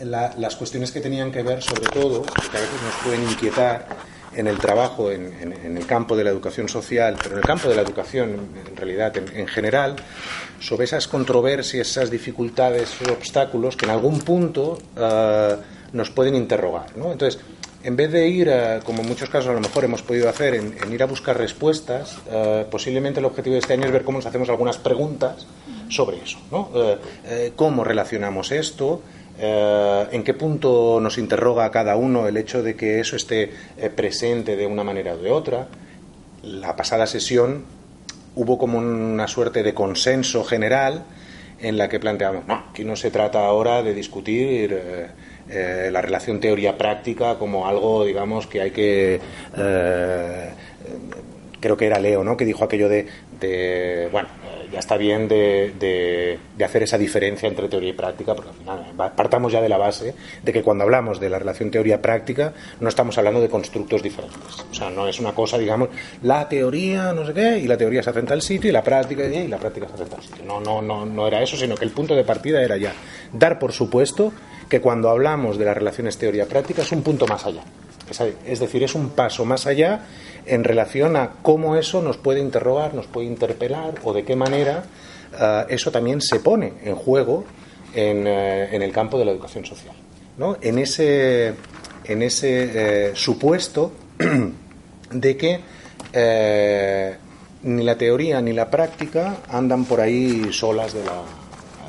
las cuestiones que tenían que ver, sobre todo, que a veces nos pueden inquietar en el trabajo, en, el campo de la educación social, pero en el campo de la educación, en realidad, en, general, sobre esas controversias, esas dificultades, esos obstáculos que en algún punto eh, nos pueden interrogar. Entonces, en vez de ir, como en muchos casos a lo mejor hemos podido hacer, en, ir a buscar respuestas, eh, posiblemente el objetivo de este año es ver cómo nos hacemos algunas preguntas sobre eso. ¿no? Eh, eh, ¿Cómo relacionamos esto? ¿En qué punto nos interroga a cada uno el hecho de que eso esté presente de una manera o de otra? La pasada sesión hubo como una suerte de consenso general en la que planteamos, no, aquí no se trata ahora de discutir eh, la relación teoría-práctica como algo, digamos, que hay que... Eh, creo que era Leo, ¿no? Que dijo aquello de, de bueno, ya está bien de, de, hacer esa diferencia entre teoría y práctica, porque al final partamos ya de la base de que cuando hablamos de la relación teoría-práctica no estamos hablando de constructos diferentes. O sea, no es una cosa, digamos, la teoría, no sé qué, y la teoría se hace en tal sitio, y la práctica, y la práctica se hace en tal sitio. No, no, no, no era eso, sino que el punto de partida era ya dar por supuesto que cuando hablamos de las relaciones teoría-práctica es un punto más allá. Es decir, es un paso más allá en relación a cómo eso nos puede interrogar, nos puede interpelar o de qué manera eh, eso también se pone en juego en, eh, el campo de la educación social. ¿no? En ese, en ese eh, supuesto de que ni la teoría ni la práctica andan por ahí solas de la,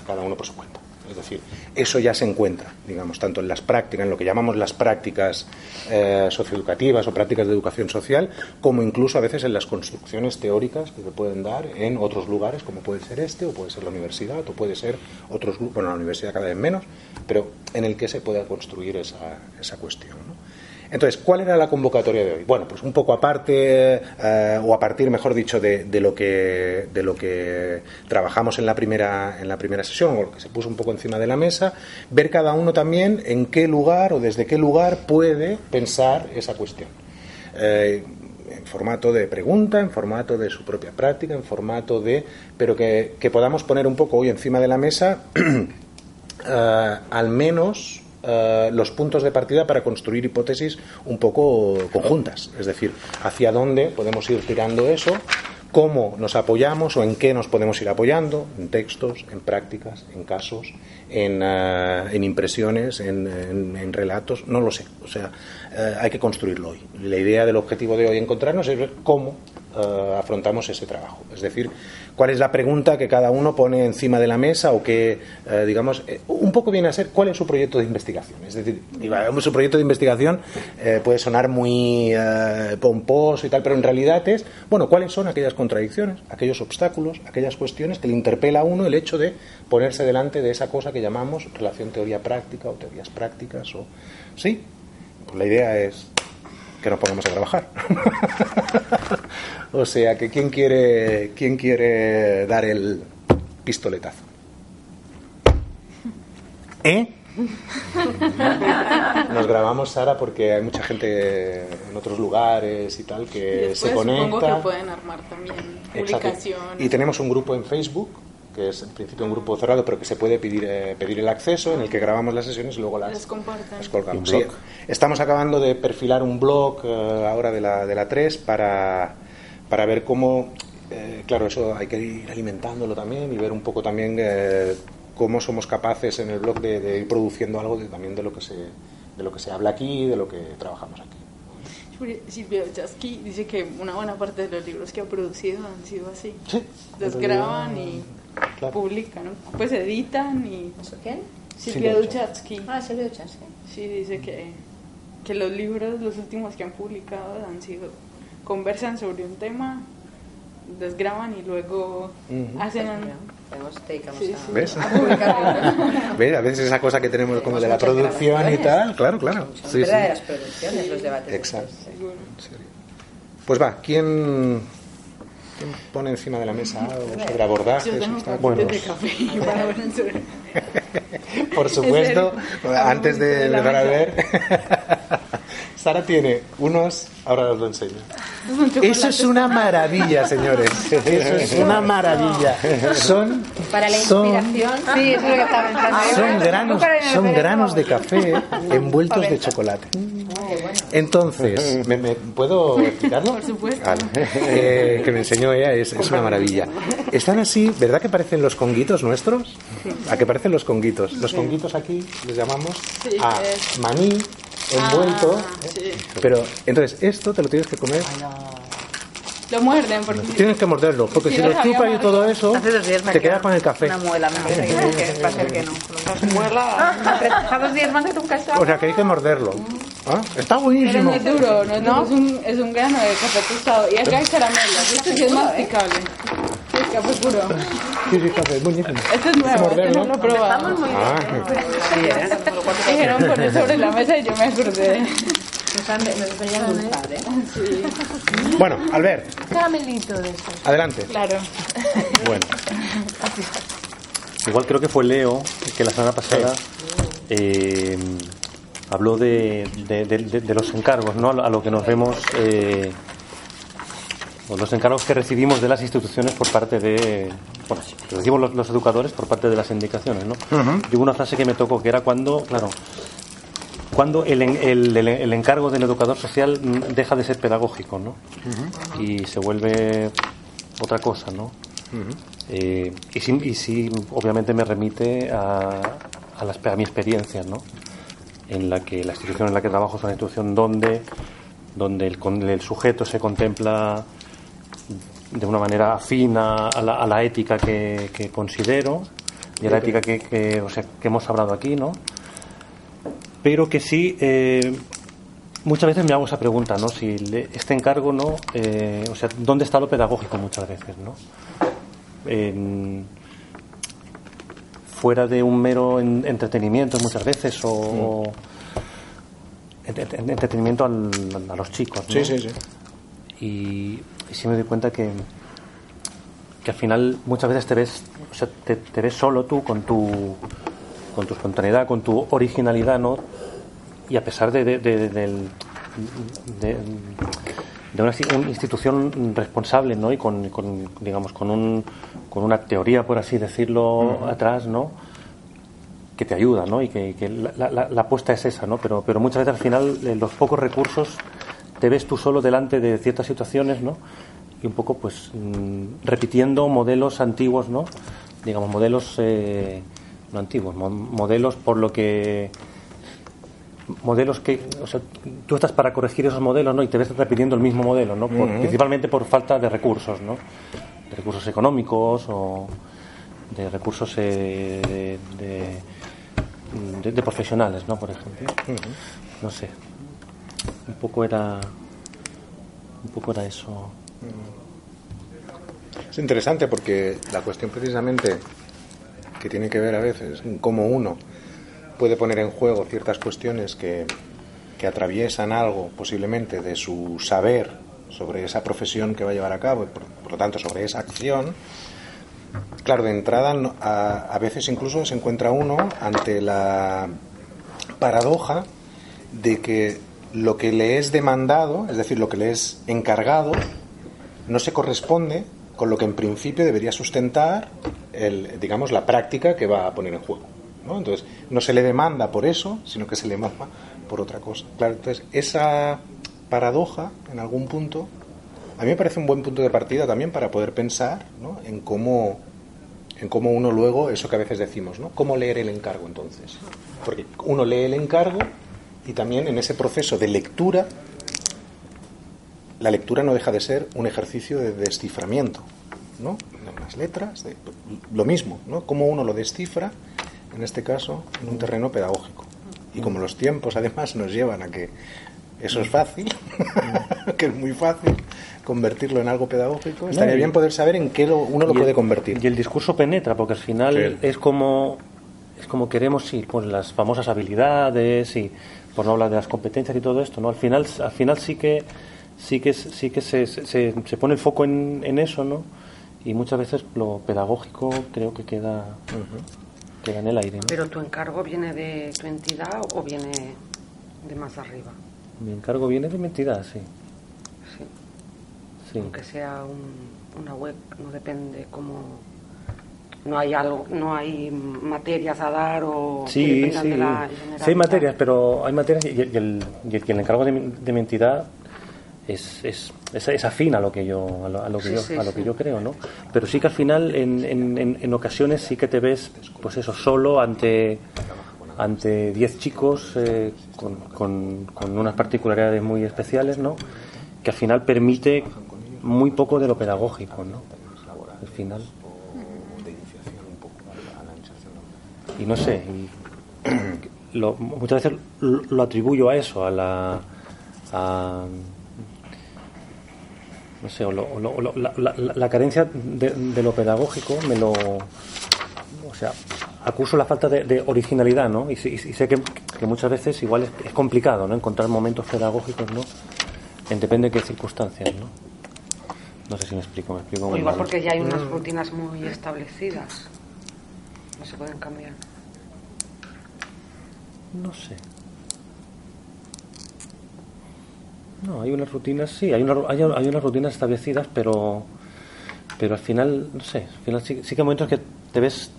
cada uno por su cuenta. Es decir, eso ya se encuentra, digamos, tanto en las prácticas, en lo que llamamos las prácticas eh, socioeducativas o prácticas de educación social, como incluso a veces en las construcciones teóricas que se pueden dar en otros lugares, como puede ser este, o puede ser la universidad, o puede ser otros, bueno, la universidad cada vez menos, pero en el que se pueda construir esa, esa cuestión. ¿no? Entonces, ¿cuál era la convocatoria de hoy? Bueno, pues un poco aparte, eh, o a partir, mejor dicho, de, lo que, de lo que trabajamos en la, primera, en la primera sesión, o lo que se puso un poco encima de la mesa, ver cada uno también en qué lugar o desde qué lugar puede pensar esa cuestión. Eh, en formato de pregunta, en formato de su propia práctica, en formato de. pero que, podamos poner un poco hoy encima de la mesa, eh, al menos eh, los puntos de partida para construir hipótesis un poco conjuntas, es decir, hacia dónde podemos ir tirando eso, cómo nos apoyamos o en qué nos podemos ir apoyando, en textos, en prácticas, en casos, en, eh, impresiones, en, relatos, no lo sé. O sea, eh, hay que construirlo hoy. La idea del objetivo de hoy encontrarnos es ver cómo afrontamos ese trabajo. Es decir, cuál es la pregunta que cada uno pone encima de la mesa o que, eh, digamos, eh, un poco viene a ser cuál es su proyecto de investigación. Es decir, su proyecto de investigación eh, puede sonar muy pomposo y tal, pero en realidad es, bueno, cuáles son aquellas contradicciones, aquellos obstáculos, aquellas cuestiones que le interpela a uno el hecho de ponerse delante de esa cosa que llamamos relación teoría-práctica o teorías prácticas o... Sí, pues la idea es que nos pongamos a trabajar. o sea, que quién quiere, quién quiere dar el pistoletazo. ¿Eh? Nos grabamos, Sara, porque hay mucha gente en otros lugares y tal que se conecta. Supongo que pueden armar también publicaciones. Y tenemos un grupo en Facebook que es en principio un grupo cerrado, pero que se puede pedir, eh, pedir el acceso, en el que grabamos las sesiones y luego las, colgamos. estamos acabando de perfilar un blog eh, ahora de la, de la 3 para, para ver cómo, eh, claro, eso hay que ir alimentándolo también y ver un poco también cómo somos capaces en el blog de, ir produciendo algo de, también de lo, que se, de lo que se habla aquí, de lo que trabajamos aquí. Silvia Chasky dice que una buena parte de los libros que ha producido han sido así. Los graban y publican, pues editan y... ¿Quién? Silvia Duchatsky. Ah, Silvia Duchatsky. Sí, dice que, que los libros, los últimos que han publicado, han sido... conversan sobre un tema, desgraban y luego hacen ¿Ves? ¿Ves? A veces esa cosa que tenemos como de la producción y tal, claro, claro. Sí, sí. de las producciones los debates. Exacto. Pues va, ¿quién, ¿quién pone encima de la mesa algo sobre abordajes? Bueno, por supuesto, antes de empezar a ver, Sara tiene unos, ahora os lo enseño. Eso es una maravilla, señores. Eso es una maravilla. Son para la inspiración. Son, sí, eso es lo que estaba pensando. Son granos, son granos de café envueltos de chocolate. Entonces, ¿me, puedo explicarlo? Por supuesto. Vale. Eh, que me enseñó ella es, es, una maravilla. Están así, ¿verdad que parecen los conguitos nuestros? ¿A qué parecen los conguitos? Los conguitos aquí les llamamos a maní envuelto. Ah, ¿eh? Pero entonces esto te lo tienes que comer. Lo muerden porque tienes que morderlo, porque si, lo chupas y todo eso, te quedas con el café. Una muela, me que va a ser que no. muela. A dos días más de tu casa. O sea que hay que morderlo. ¿Ah? Está buenísimo. Pero es duro, ¿no? ¿No? Es, un, es un grano de café tostado y acá hay caramelo. Esto sí es masticable. Es café puro. Sí, sí, café, buenísimo. Esto es nuevo, este no lo he probado. Estamos muy ah. bien. Dijeron poner sobre la mesa y yo me acordé. ¿eh? Bueno, Albert. Caramelito de eso. Adelante. Claro. Bueno. Igual creo que fue Leo que la semana pasada eh, habló de, de, los encargos, ¿no? A lo que nos vemos, eh, los encargos que recibimos de las instituciones por parte de, bueno, recibimos los, educadores por parte de las indicaciones, ¿no? Y hubo una frase que me tocó que era cuando, claro, cuando el, el, el, encargo del educador social deja de ser pedagógico, ¿no? Y se vuelve otra cosa, ¿no? Eh, y, sí, y, sí, obviamente me remite a, a, las, a mi experiencia, ¿no? en la que la institución en la que trabajo es una institución donde, donde el, el sujeto se contempla de una manera afina a la, a la ética que, que, considero y a la ética que, que, o sea, que hemos hablado aquí, ¿no? Pero que sí, eh, muchas veces me hago esa pregunta, ¿no? Si este encargo, ¿no? Eh, o sea, ¿dónde está lo pedagógico muchas veces, ¿no? En, fuera de un mero entretenimiento muchas veces o, entretenimiento a los chicos. ¿no? Sí, sí, sí. Y, sí me doy cuenta que, que al final muchas veces te ves, o sea, te, ves solo tú con tu, con tu espontaneidad, con tu originalidad, ¿no? Y a pesar de, de, de, de de una, institución responsable ¿no? y con, con, digamos con, un, con una teoría por así decirlo atrás no que te ayuda ¿no? y que, que la, la, la, apuesta es esa ¿no? pero, pero muchas veces al final eh, los pocos recursos te ves tú solo delante de ciertas situaciones ¿no? y un poco pues mm, repitiendo modelos antiguos ¿no? digamos modelos eh, no antiguos modelos por lo que modelos que, o sea, tú estás para corregir esos modelos, ¿no? Y te ves repitiendo el mismo modelo, ¿no? Principalmente por falta de recursos, ¿no? De recursos económicos o de recursos eh, de, de, profesionales, ¿no? Por ejemplo. No sé. Un poco era, un poco era eso. Es interesante porque la cuestión precisamente que tiene que ver a veces en cómo uno puede poner en juego ciertas cuestiones que, que atraviesan algo posiblemente de su saber sobre esa profesión que va a llevar a cabo y por, lo tanto sobre esa acción, claro, de entrada a, a, veces incluso se encuentra uno ante la paradoja de que lo que le es demandado, es decir, lo que le es encargado, no se corresponde con lo que en principio debería sustentar el, digamos, la práctica que va a poner en juego. Entonces, no se le demanda por eso, sino que se le manda por otra cosa. Claro, entonces, esa paradoja, en algún punto, a mí me parece un buen punto de partida también para poder pensar en cómo en cómo uno luego, eso que a veces decimos, ¿no? ¿Cómo leer el encargo entonces? Porque uno lee el encargo y también en ese proceso de lectura, la lectura no deja de ser un ejercicio de desciframiento, ¿no? De unas letras, de, lo mismo, ¿no? Cómo uno lo descifra en este caso, en un terreno pedagógico. Y como los tiempos además nos llevan a que eso es fácil, que es muy fácil, convertirlo en algo pedagógico, estaría bien poder saber en qué uno lo puede convertir. Y el discurso penetra, porque al final es como es como queremos, sí, pues las famosas habilidades y por no hablar de las competencias y todo esto, ¿no? Al final, al final sí que sí que sí que se, se, se pone el foco en, en, eso, ¿no? Y muchas veces lo pedagógico creo que queda queda en el aire. ¿no? Pero tu encargo viene de tu entidad o viene de más arriba. Mi encargo viene de mi entidad, sí. Sí. sí. Aunque sea un, una web, no depende cómo no hay algo, no hay materias a dar o sí, sí. sí hay materias, pero hay materias y, el, y el, encargo de mi, de mi entidad es, es, es, afín a lo que yo a lo, a lo que yo a lo que yo creo, ¿no? Pero sí que al final en, en, en ocasiones sí que te ves, pues eso, solo ante ante 10 chicos eh, con, con, con unas particularidades muy especiales, ¿no? Que al final permite muy poco de lo pedagógico, ¿no? Al final. Y no sé, lo, muchas veces lo, atribuyo a eso, a la... A, no sé, o, lo, o la, la, la, carencia de, de, lo pedagógico me lo... O sea, acuso la falta de, de originalidad, ¿no? Y, y, y sé que, que, muchas veces igual es, es, complicado, ¿no? Encontrar momentos pedagógicos, ¿no? En depende de qué circunstancias, ¿no? No sé si me explico, me explico. O igual mal. porque ya hay unas rutinas muy establecidas. No se pueden cambiar. No sé. No, hay unas rutinas, sí, hay, una, hay, hay, unas rutinas establecidas, pero pero al final, no sé, al final sí, sí que hay momentos que te ves,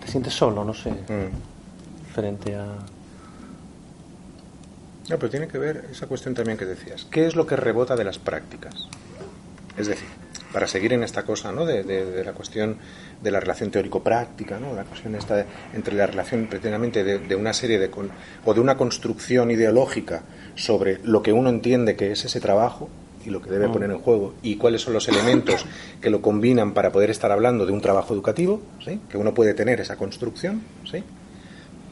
te sientes solo, no sé, mm. frente a... No, pero tiene que ver esa cuestión también que decías. ¿Qué es lo que rebota de las prácticas? Es decir, para seguir en esta cosa ¿no? de, de, de la cuestión de la relación teórico-práctica, ¿no? la cuestión esta de, entre la relación precisamente de, de, una serie de con, o de una construcción ideológica sobre lo que uno entiende que es ese trabajo y lo que debe poner en juego y cuáles son los elementos que lo combinan para poder estar hablando de un trabajo educativo, ¿sí? que uno puede tener esa construcción, ¿sí?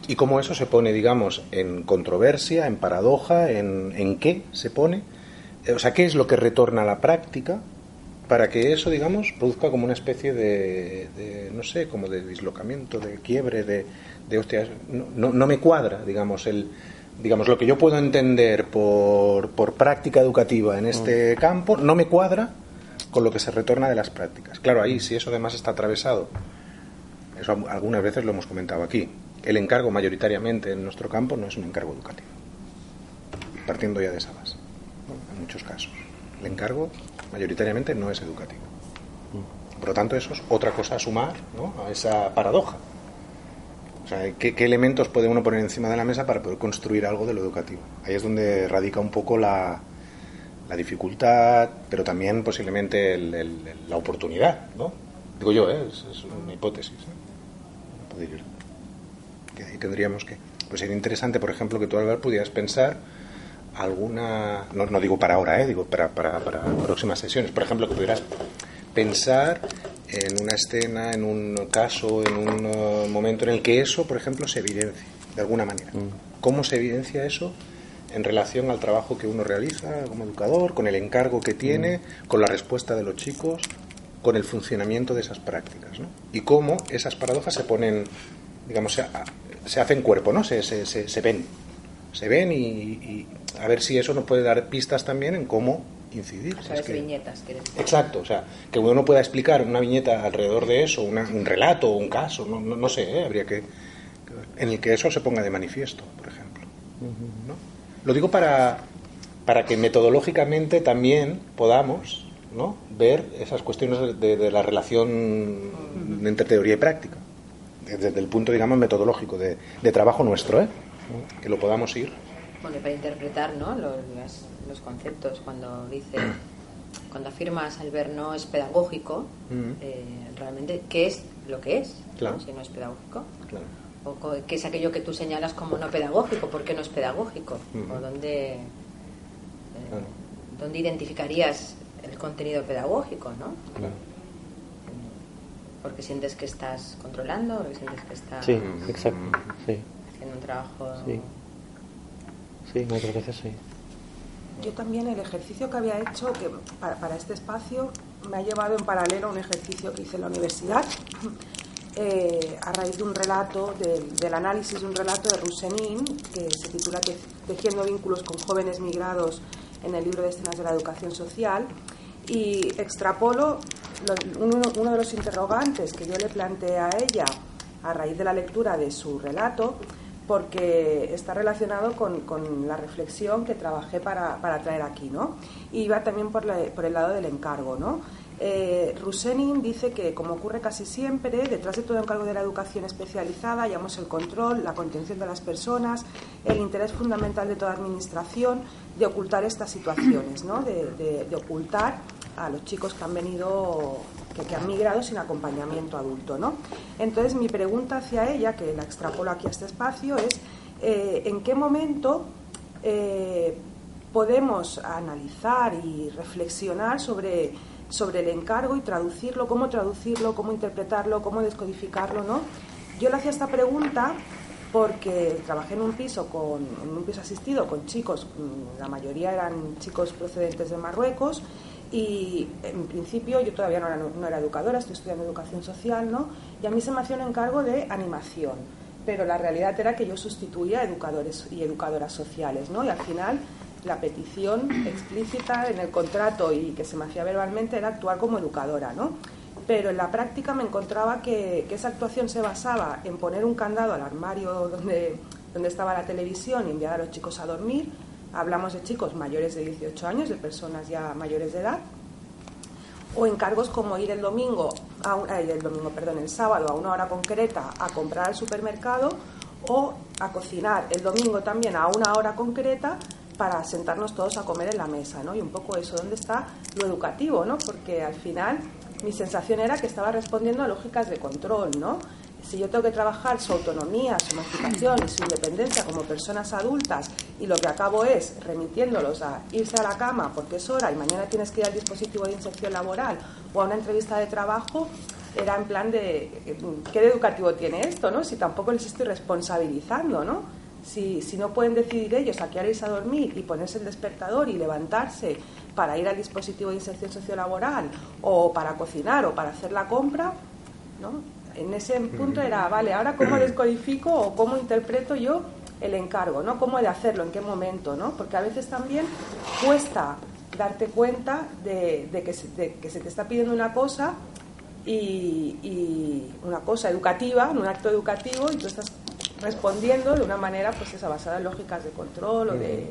y cómo eso se pone, digamos, en controversia, en paradoja, en, en qué se pone, o sea, qué es lo que retorna a la práctica para que eso, digamos, produzca como una especie de, de no sé, como de dislocamiento, de quiebre, de, de hostias, no, no, no, me cuadra, digamos, el, digamos, lo que yo puedo entender por, por práctica educativa en este mm. campo, no me cuadra con lo que se retorna de las prácticas. Claro, ahí, si eso además está atravesado, eso algunas veces lo hemos comentado aquí, el encargo mayoritariamente en nuestro campo no es un encargo educativo, partiendo ya de esa base, en muchos casos. Encargo mayoritariamente no es educativo. Por lo tanto, eso es otra cosa a sumar ¿no? a esa paradoja. O sea, ¿qué, ¿qué, elementos puede uno poner encima de la mesa para poder construir algo de lo educativo? Ahí es donde radica un poco la, la dificultad, pero también posiblemente la oportunidad, ¿no? Digo yo, ¿eh? es, es, una hipótesis. ¿eh? Que ahí tendríamos que... Pues sería interesante, por ejemplo, que tú, Álvaro, pudieras pensar alguna, no, no digo para ahora, ¿eh? digo para, para, para, próximas sesiones, por ejemplo, que pudieras pensar en una escena, en un caso, en un uh, momento en el que eso, por ejemplo, se evidencie, de alguna manera. Mm. ¿Cómo se evidencia eso en relación al trabajo que uno realiza como educador, con el encargo que tiene, mm. con la respuesta de los chicos, con el funcionamiento de esas prácticas? ¿no? Y cómo esas paradojas se ponen, digamos, se, se hacen cuerpo, ¿no? Se, se, se, se ven. Se ven y, y a ver si eso nos puede dar pistas también en cómo incidir. O sea, es que... viñetas, Exacto, o sea, que uno pueda explicar una viñeta alrededor de eso, una, un relato o un caso, no, no, no sé, ¿eh? habría que, en el que eso se ponga de manifiesto, por ejemplo. ¿no? Lo digo para, para que metodológicamente también podamos ¿no? ver esas cuestiones de, de la relación entre teoría y práctica, desde, desde el punto, digamos, metodológico, de, de trabajo nuestro, ¿eh? Que lo podamos ir bueno, para interpretar ¿no? los, los, conceptos cuando dice cuando afirmas el ver no es pedagógico mm. eh, realmente qué es lo que es claro. ¿no? si no es pedagógico claro. o qué es aquello que tú señalas como no pedagógico por qué no es pedagógico mm. o dónde eh, claro. dónde identificarías el contenido pedagógico no porque sientes que estás controlando porque sientes que estás sí exacto sí. Haciendo un trabajo sí Sí, muchas veces sí. yo también el ejercicio que había hecho que para, este espacio me ha llevado en paralelo a un ejercicio que hice en la universidad eh, a raíz de un relato, del análisis de un relato de Rusenin que se titula Tejiendo vínculos con jóvenes migrados en el libro de escenas de la educación social y extrapolo uno, de los interrogantes que yo le planteé a ella a raíz de la lectura de su relato porque está relacionado con, la reflexión que trabajé para, traer aquí, ¿no? Y va también por, por el lado del encargo, ¿no? Eh, Rusenin dice que, como ocurre casi siempre, detrás de todo encargo de la educación especializada hallamos el control, la contención de las personas, el interés fundamental de toda administración de ocultar estas situaciones, ¿no? de, ocultar a los chicos que han venido, que, han migrado sin acompañamiento adulto. ¿no? Entonces, mi pregunta hacia ella, que la extrapolo aquí a este espacio, es eh, ¿en qué momento eh, podemos analizar y reflexionar sobre sobre el encargo y traducirlo, cómo traducirlo, cómo interpretarlo, cómo descodificarlo, ¿no? Yo le hacía esta pregunta porque trabajé en un piso con en un piso asistido con chicos, mm, la mayoría eran chicos procedentes de Marruecos y en principio yo todavía no era, educadora, estoy estudiando educación social, ¿no? Y a mí se me hacía un encargo de animación, pero la realidad era que yo sustituía a educadores y educadoras sociales, ¿no? Y al final la petición explícita en el contrato y que se me hacía verbalmente era actuar como educadora, ¿no? Pero en la práctica me encontraba que, esa actuación se basaba en poner un candado al armario donde, donde estaba la televisión y enviar a los chicos a dormir. Hablamos de chicos mayores de 18 años, de personas ya mayores de edad. O encargos como ir el domingo, a el domingo, perdón, el sábado a una hora concreta a comprar al supermercado o a cocinar el domingo también a una hora concreta para sentarnos todos a comer en la mesa, ¿no? Y un poco eso, ¿dónde está lo educativo, ¿no? Porque al final mi sensación era que estaba respondiendo a lógicas de control, ¿no? Si yo tengo que trabajar su autonomía, su emancipación y su independencia como personas adultas y lo que acabo es remitiéndolos a irse a la cama porque es hora y mañana tienes que ir al dispositivo de inserción laboral o a una entrevista de trabajo, era en plan de ¿qué educativo tiene esto, no? Si tampoco les estoy responsabilizando, ¿no? Si, si no pueden decidir ellos a qué hora irse a dormir y ponerse el despertador y levantarse para ir al dispositivo de inserción sociolaboral o para cocinar o para hacer la compra, ¿no? En ese punto era, vale, ahora cómo descodifico o cómo interpreto yo el encargo, ¿no? Cómo de hacerlo, en qué momento, ¿no? Porque a veces también cuesta darte cuenta de, que, se, que se te está pidiendo una cosa y, y, una cosa educativa, un acto educativo, y tú estás respondiendo de una manera pues esa basada en lógicas de control o de,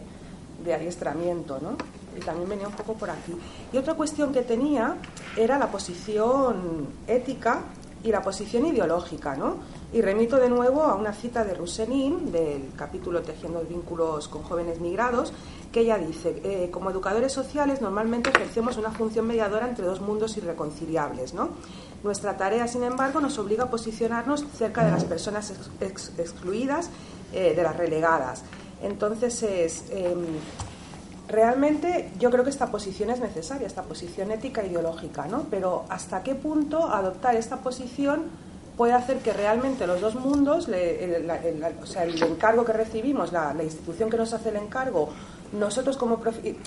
de adiestramiento, ¿no? Y también venía un poco por aquí. Y otra cuestión que tenía era la posición ética y la posición ideológica, ¿no? Y remito de nuevo a una cita de Rusenin, del capítulo Tejiendo vínculos con jóvenes migrados, que ella dice, eh, como educadores sociales normalmente ejercemos una función mediadora entre dos mundos irreconciliables, ¿no? Nuestra tarea, sin embargo, nos obliga a posicionarnos cerca de las personas excluidas, eh, de las relegadas. Entonces, es, em, realmente yo creo que esta posición es necesaria, esta posición ética e ideológica, ¿no? Pero ¿hasta qué punto adoptar esta posición puede hacer que realmente los dos mundos, el, o sea, el encargo que recibimos, la, la institución que nos hace el encargo nosotros como,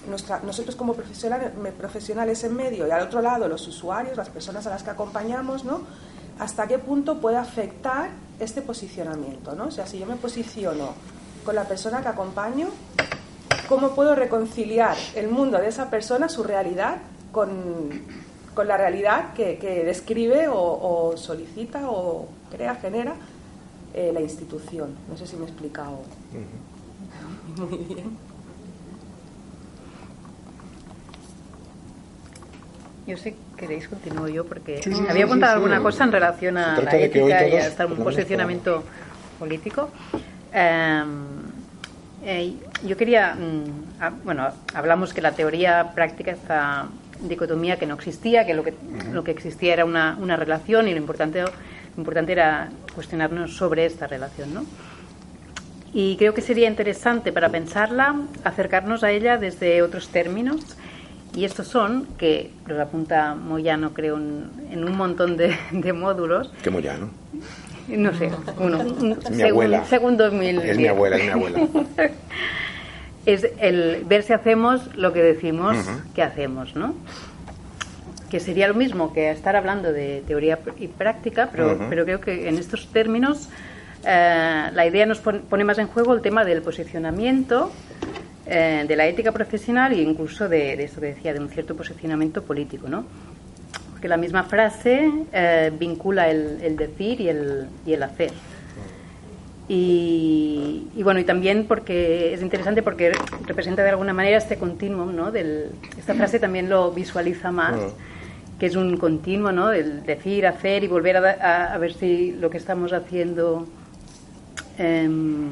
nuestra, nosotros como profesionales, profesionales en medio y al otro lado los usuarios, las personas a las que acompañamos, ¿no? ¿Hasta qué punto puede afectar este posicionamiento? ¿no? O sea, si yo me posiciono con la persona que acompaño, ¿cómo puedo reconciliar el mundo de esa persona, su realidad, con, con la realidad que, describe o, solicita o crea, genera eh, la institución? No sé si me he explicado muy bien. Yo sé queréis continúo yo porque había apuntado alguna cosa en relación a la ética y a un posicionamiento político. Em, eh, yo quería, mm, bueno, hablamos que la teoría práctica esta dicotomía que no existía, que lo que, lo que existía era una, una relación y lo importante, lo importante era cuestionarnos sobre esta relación, ¿no? Y creo que sería interesante para pensarla acercarnos a ella desde otros términos y estos son, que los apunta Moyano, creo, en, un montón de, módulos. ¿Qué Moyano? No sé, uno. mi abuela. Según 2010. Es mi abuela, es mi abuela. es el ver si hacemos lo que decimos que hacemos, ¿no? Que sería lo mismo que estar hablando de teoría y práctica, pero, pero creo que en estos términos eh, la idea nos pone, más en juego el tema del posicionamiento, eh, de la ética profesional e incluso de, de, esto que decía, de un cierto posicionamiento político, ¿no? Porque la misma frase eh, vincula el, decir y el, y el hacer. Y, bueno, y también porque es interesante porque representa de alguna manera este continuum, ¿no? Del, esta frase también lo visualiza más, que es un continuo, ¿no? Del decir, hacer y volver a, a ver si lo que estamos haciendo Em,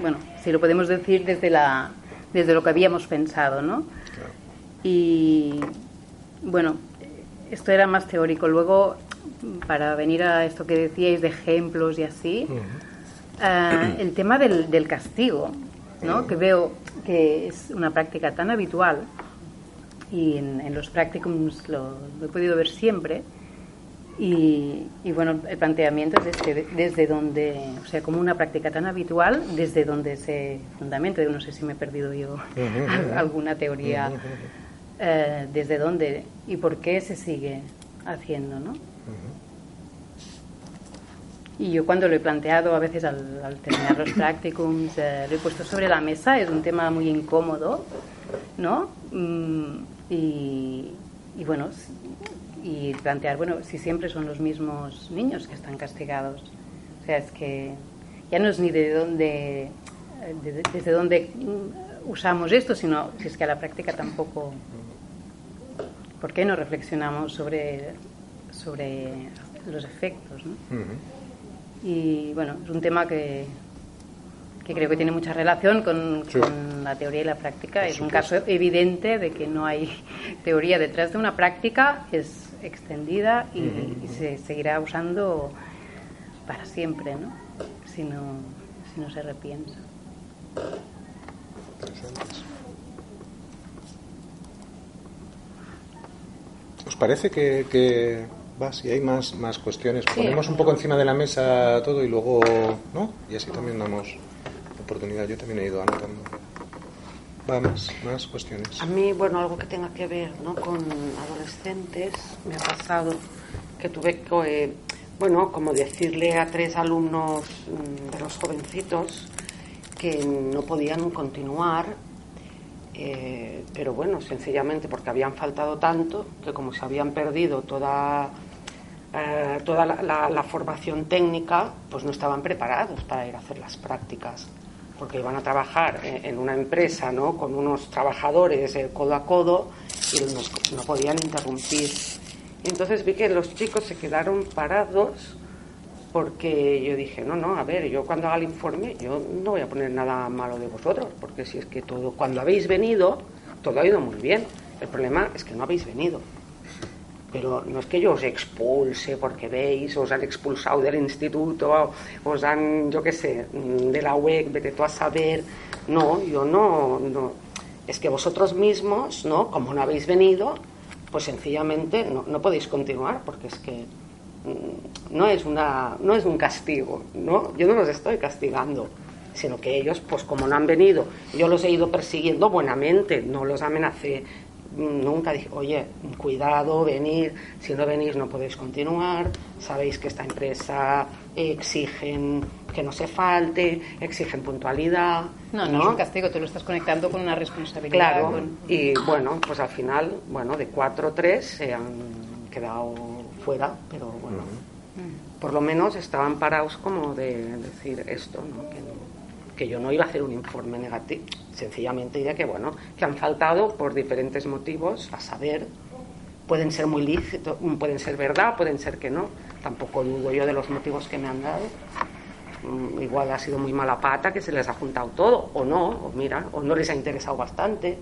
bueno, si lo podemos decir desde, la, desde lo que habíamos pensado, ¿no? Y bueno, esto era más teórico. Luego, para venir a esto que decíais de ejemplos y así, eh, el tema del, castigo, ¿no? Que veo que es una práctica tan habitual y en, los practicums lo, he podido ver siempre. Y, bueno, el planteamiento es desde, desde donde, o sea, como una práctica tan habitual, desde donde se fundamenta, no sé si me he perdido yo alguna teoría, eh, desde dónde y por qué se sigue haciendo, ¿no? Y yo cuando lo he planteado, a veces al, terminar los practicums, eh, lo he puesto sobre la mesa, es un tema muy incómodo, ¿no? Mm, y, y bueno, y plantear, bueno, si siempre son los mismos niños que están castigados. O sea, es que ya no es ni de dónde, desde dónde usamos esto, sino si es que a la práctica tampoco. ¿Por qué no reflexionamos sobre, sobre los efectos? ¿no? Y bueno, es un tema que, que creo que tiene mucha relación con, con, la teoría y la práctica. Es un caso evidente de que no hay teoría detrás de una práctica. Es extendida y, se seguirá usando para siempre, ¿no? Si no, si no se repiensa. ¿Os parece que, que va, si hay más, más cuestiones, ponemos un poco encima de la mesa todo y luego, ¿no? Y así también damos oportunidad. Yo también he ido anotando. Vamos, más cuestiones. A mí, bueno, algo que tenga que ver ¿no? con adolescentes, me ha pasado que tuve que, bueno, como decirle a tres alumnos mm, de los jovencitos que no podían continuar, eh, pero bueno, sencillamente porque habían faltado tanto que como se habían perdido toda, eh, toda la formación técnica, pues no estaban preparados para ir a hacer las prácticas porque iban a trabajar en una empresa ¿no? con unos trabajadores eh, codo a codo y no, podían interrumpir. Entonces vi que los chicos se quedaron parados porque yo dije, no, no, a ver, yo cuando haga el informe, yo no voy a poner nada malo de vosotros, porque si es que todo, cuando habéis venido, todo ha ido muy bien. El problema es que no habéis venido pero no es que yo os expulse porque veis, os han expulsado del instituto, os han, yo qué sé, de la web, vete tú a saber. No, yo no, no. Es que vosotros mismos, ¿no? Como no habéis venido, pues sencillamente no, no podéis continuar porque es que no es, una, no es un castigo, ¿no? Yo no los estoy castigando sino que ellos, pues como no han venido, yo los he ido persiguiendo buenamente, no los amenacé nunca dije, oye, cuidado, venir, si no venís no podéis continuar, sabéis que esta empresa exigen que no se falte, exigen puntualidad. No, no, es un castigo, tú lo estás conectando con una responsabilidad. Claro, y bueno, pues al final, bueno, de cuatro o tres se han quedado fuera, pero bueno, por lo menos estaban parados como de decir esto, ¿no? Que, que yo no iba a hacer un informe negativo sencillamente diré que bueno, que han faltado por diferentes motivos, a saber, pueden ser muy lícitos, pueden ser verdad, pueden ser que no, tampoco dudo yo de los motivos que me han dado. Mm, igual ha sido muy mala pata que se les ha juntado todo, o no, o mira, o no les ha interesado bastante,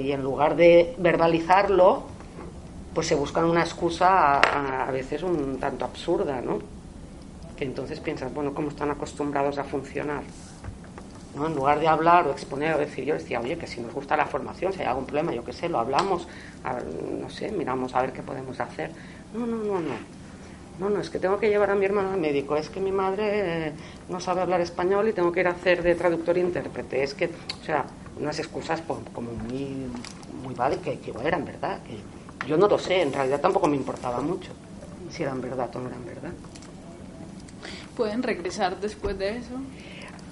y en lugar de verbalizarlo, pues se buscan una excusa a, a veces un tanto absurda, ¿no? Que entonces piensas, bueno, ¿cómo están acostumbrados a funcionar? En lugar de hablar o exponer o decir, yo decía, oye, que si nos gusta la formación, si hay algún problema, yo qué sé, lo hablamos, no sé, miramos a ver qué podemos hacer. No, no, no, no. no, no, es que tengo que llevar a mi hermano al médico, es que mi madre eh, no sabe hablar español y tengo que ir a hacer de traductor e intérprete. Es que, o sea, unas excusas pues, como muy, muy vale que, que eran verdad. Que yo no lo sé, en realidad tampoco me importaba mucho si eran verdad o no eran verdad. ¿Pueden regresar después de eso?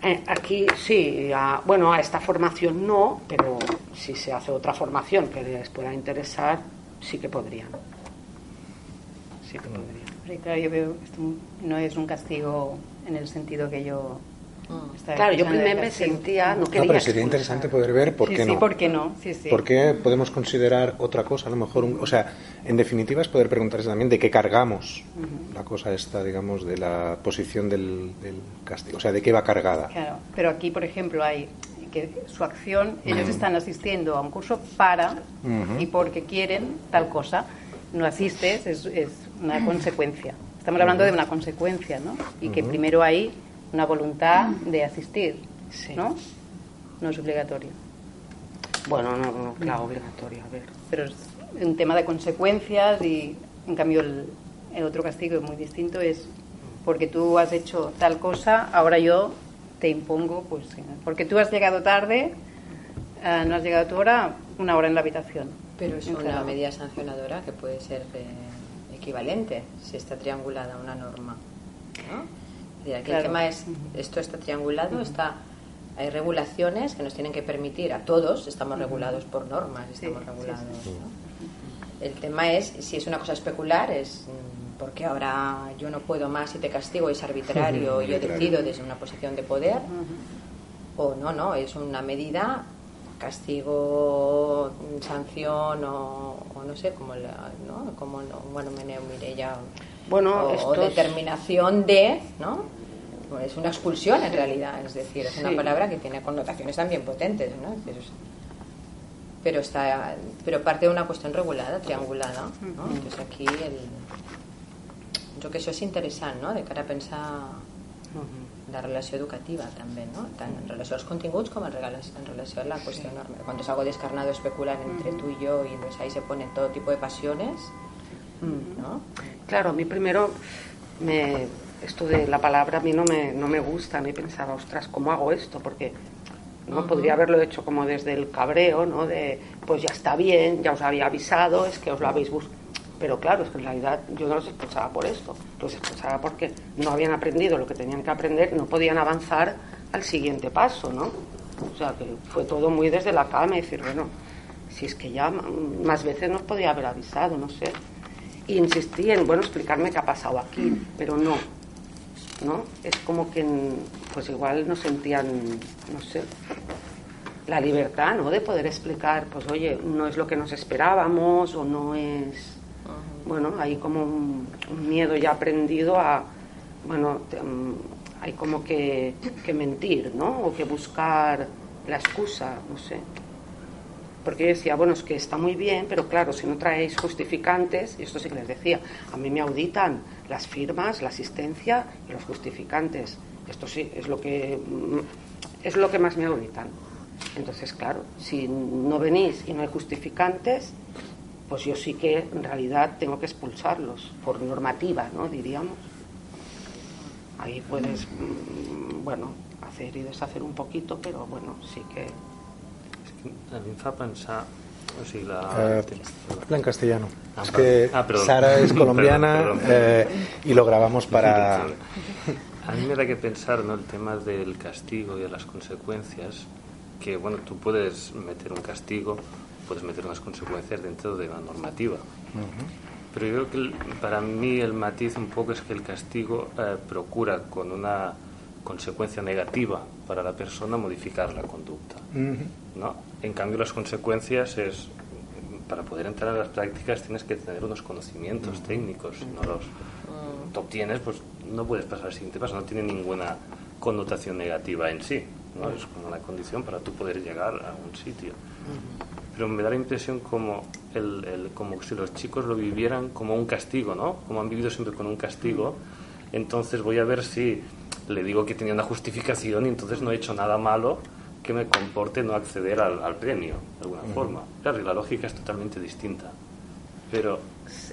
Eh, aquí sí, bueno, a esta formación no, pero si se hace otra formación que les pueda interesar, sí que podrían. Sí que podrían yo veo esto no es un castigo en el sentido que yo. Claro, yo primero me sentía, no quería. No, pero sería interesante poder ver por qué no. Sí, por qué no. Sí, sí. ¿Por qué podemos considerar otra cosa? A lo mejor, o sea, en definitiva es poder preguntarse también de qué cargamos la cosa esta, digamos, de la posición del, castigo. O sea, de qué va cargada. Claro, pero aquí, por ejemplo, hay que su acción, ellos están asistiendo a un curso para y porque quieren tal cosa. No asistes, es, es una consecuencia. Estamos hablando de una consecuencia, ¿no? Y que primero hay una voluntad de asistir, ¿no? No es obligatorio. Bueno, no, no, claro, obligatorio, a ver. Pero es un tema de consecuencias y, en cambio, el, otro castigo es muy distinto, es porque tú has hecho tal cosa, ahora yo te impongo, pues, porque tú has llegado tarde, eh, no has llegado a tu hora, una hora en la habitación. Pero es una medida sancionadora que puede ser... Eh, equivalente si está triangulada una norma. ¿no? Aquí el tema es, esto está triangulado, está hay regulaciones que nos tienen que permitir a todos, estamos regulados por normas, estamos regulados. El tema es si es una cosa especular, es mm, porque ahora yo no puedo más y te castigo, es arbitrario, y yo decido desde una posición de poder, o no, no, es una medida castigo, sanción o, no sé, como, la, ¿no? como bueno, Meneo Mirella, bueno, o, determinación de, ¿no? es una expulsión en realidad, es decir, es una palabra que tiene connotaciones también potentes, ¿no? pero está pero parte de una cuestión regulada, triangulada, ¿no? Entonces aquí el yo que eso es interesante, no? De cara a pensar la relació educativa també, no? tant en relació als continguts com en relació, en relació a la qüestió sí. Cuando es algo descarnado especulan entre tú y yo y entonces ahí se ponen todo tipo de pasiones. ¿No? Claro, a mí primero me, esto de la palabra a mí no me, no me gusta, a mí pensaba, ostras, ¿cómo hago esto? Porque no podría haberlo hecho como desde el cabreo, ¿no? De, pues ya está bien, ya os había avisado, es que os lo habéis buscado pero claro, es que en realidad yo no los expulsaba por esto, los expulsaba porque no habían aprendido lo que tenían que aprender, no podían avanzar al siguiente paso, ¿no? O sea, que fue todo muy desde la calma y decir, bueno, si es que ya más veces nos podía haber avisado, no sé. Y insistí en, bueno, explicarme qué ha pasado aquí, pero no, ¿no? Es como que, pues igual no sentían, no sé, la libertad, ¿no? De poder explicar, pues oye, no es lo que nos esperábamos o no es bueno, hay como un, miedo ya aprendido a, bueno, mm, hay como que, mentir, ¿no? O que buscar la excusa, no sé. Porque yo decía, bueno, es que está muy bien, pero claro, si no traéis justificantes, y esto sí que les decía, a mí me auditan las firmas, la asistencia y los justificantes. Esto sí, es lo que, mm, es lo que más me auditan. Entonces, claro, si no venís y no hay justificantes, pues yo sí que en realidad tengo que expulsarlos por normativa, ¿no? Diríamos. Ahí puedes, mm, bueno, hacer y deshacer un poquito, pero bueno, sí que... a mí me fa pensar... O sigui, la... Eh, habla en castellano. Ah, es que ah, Sara es colombiana eh, y lo grabamos para... A mí me da que pensar ¿no? el tema del castigo y de las consecuencias, que bueno, tú puedes meter un castigo puedes meter unas consecuencias dentro de la normativa. Pero yo creo que para mí el matiz un poco es que el castigo eh, procura con una consecuencia negativa para la persona modificar la conducta. ¿no? En cambio las consecuencias es para poder entrar a las prácticas tienes que tener unos conocimientos técnicos, no los obtienes, pues no puedes pasar al siguiente paso, no tiene ninguna connotación negativa en sí, ¿no? es como una condición para tú poder llegar a un sitio pero me da la impresión como, el, como si los chicos lo vivieran como un castigo, ¿no? Como han vivido siempre con un castigo. Entonces voy a ver si le digo que tenía una justificación y entonces no he hecho nada malo que me comporte no acceder al, premio, de alguna forma. Claro, y la lógica es totalmente distinta. Pero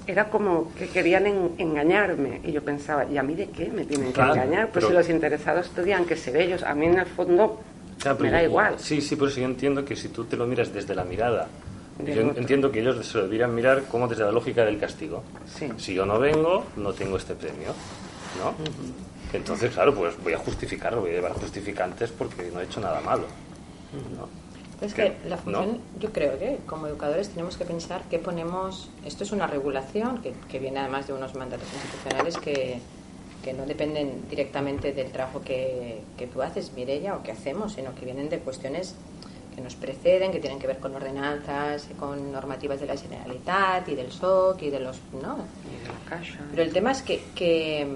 era como que querían engañarme. Y yo pensaba, ¿y a mí de qué me tienen que engañar? Pues si los interesados estudian que ser ellos, a mí en el fondo me da igual. Sí, sí, por eso yo entiendo que si tú te lo miras desde la mirada, yo entiendo que ellos se lo deberían mirar como desde la lógica del castigo. Si yo no vengo, no tengo este premio. ¿no? Entonces, claro, pues voy a justificarlo, voy a llevar justificantes porque no he hecho nada malo. Es que la función, yo creo que como educadores tenemos que pensar que ponemos, esto es una regulación que, que viene además de unos mandatos institucionales que, que no dependen directamente del trabajo que, que tú haces, Mireya, o que hacemos, sino que vienen de cuestiones que nos preceden, que tienen que ver con ordenanzas, con normativas de la Generalitat y del SOC y de los... ¿no? Pero el tema es que, que,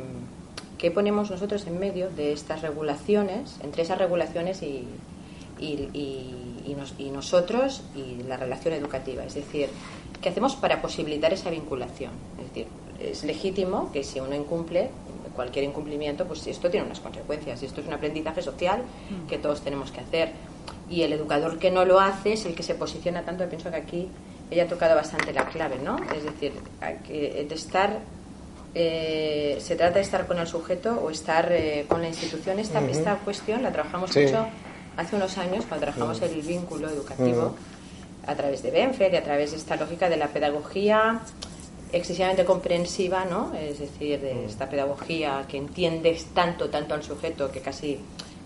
que, ponemos nosotros en medio de estas regulaciones, entre esas regulaciones y, y y, nosotros y la relación educativa. Es decir, ¿qué hacemos para posibilitar esa vinculación? Es decir, es legítimo que si uno incumple cualquier incumplimiento, pues esto tiene unas consecuencias. Y esto es un aprendizaje social mm. que todos tenemos que hacer. Y el educador que no lo hace es el que se posiciona tanto. Pienso que aquí ella ha tocado bastante la clave, ¿no? Es decir, de estar eh, se trata de estar con el sujeto o estar eh, con la institución. Esta, esta cuestión la trabajamos mucho hace unos años, cuando trabajamos el vínculo educativo a través de Benfer y a través de esta lógica de la pedagogía excesivamente comprensiva, ¿no? Es decir, de esta pedagogía que entiendes tanto, tanto al sujeto que casi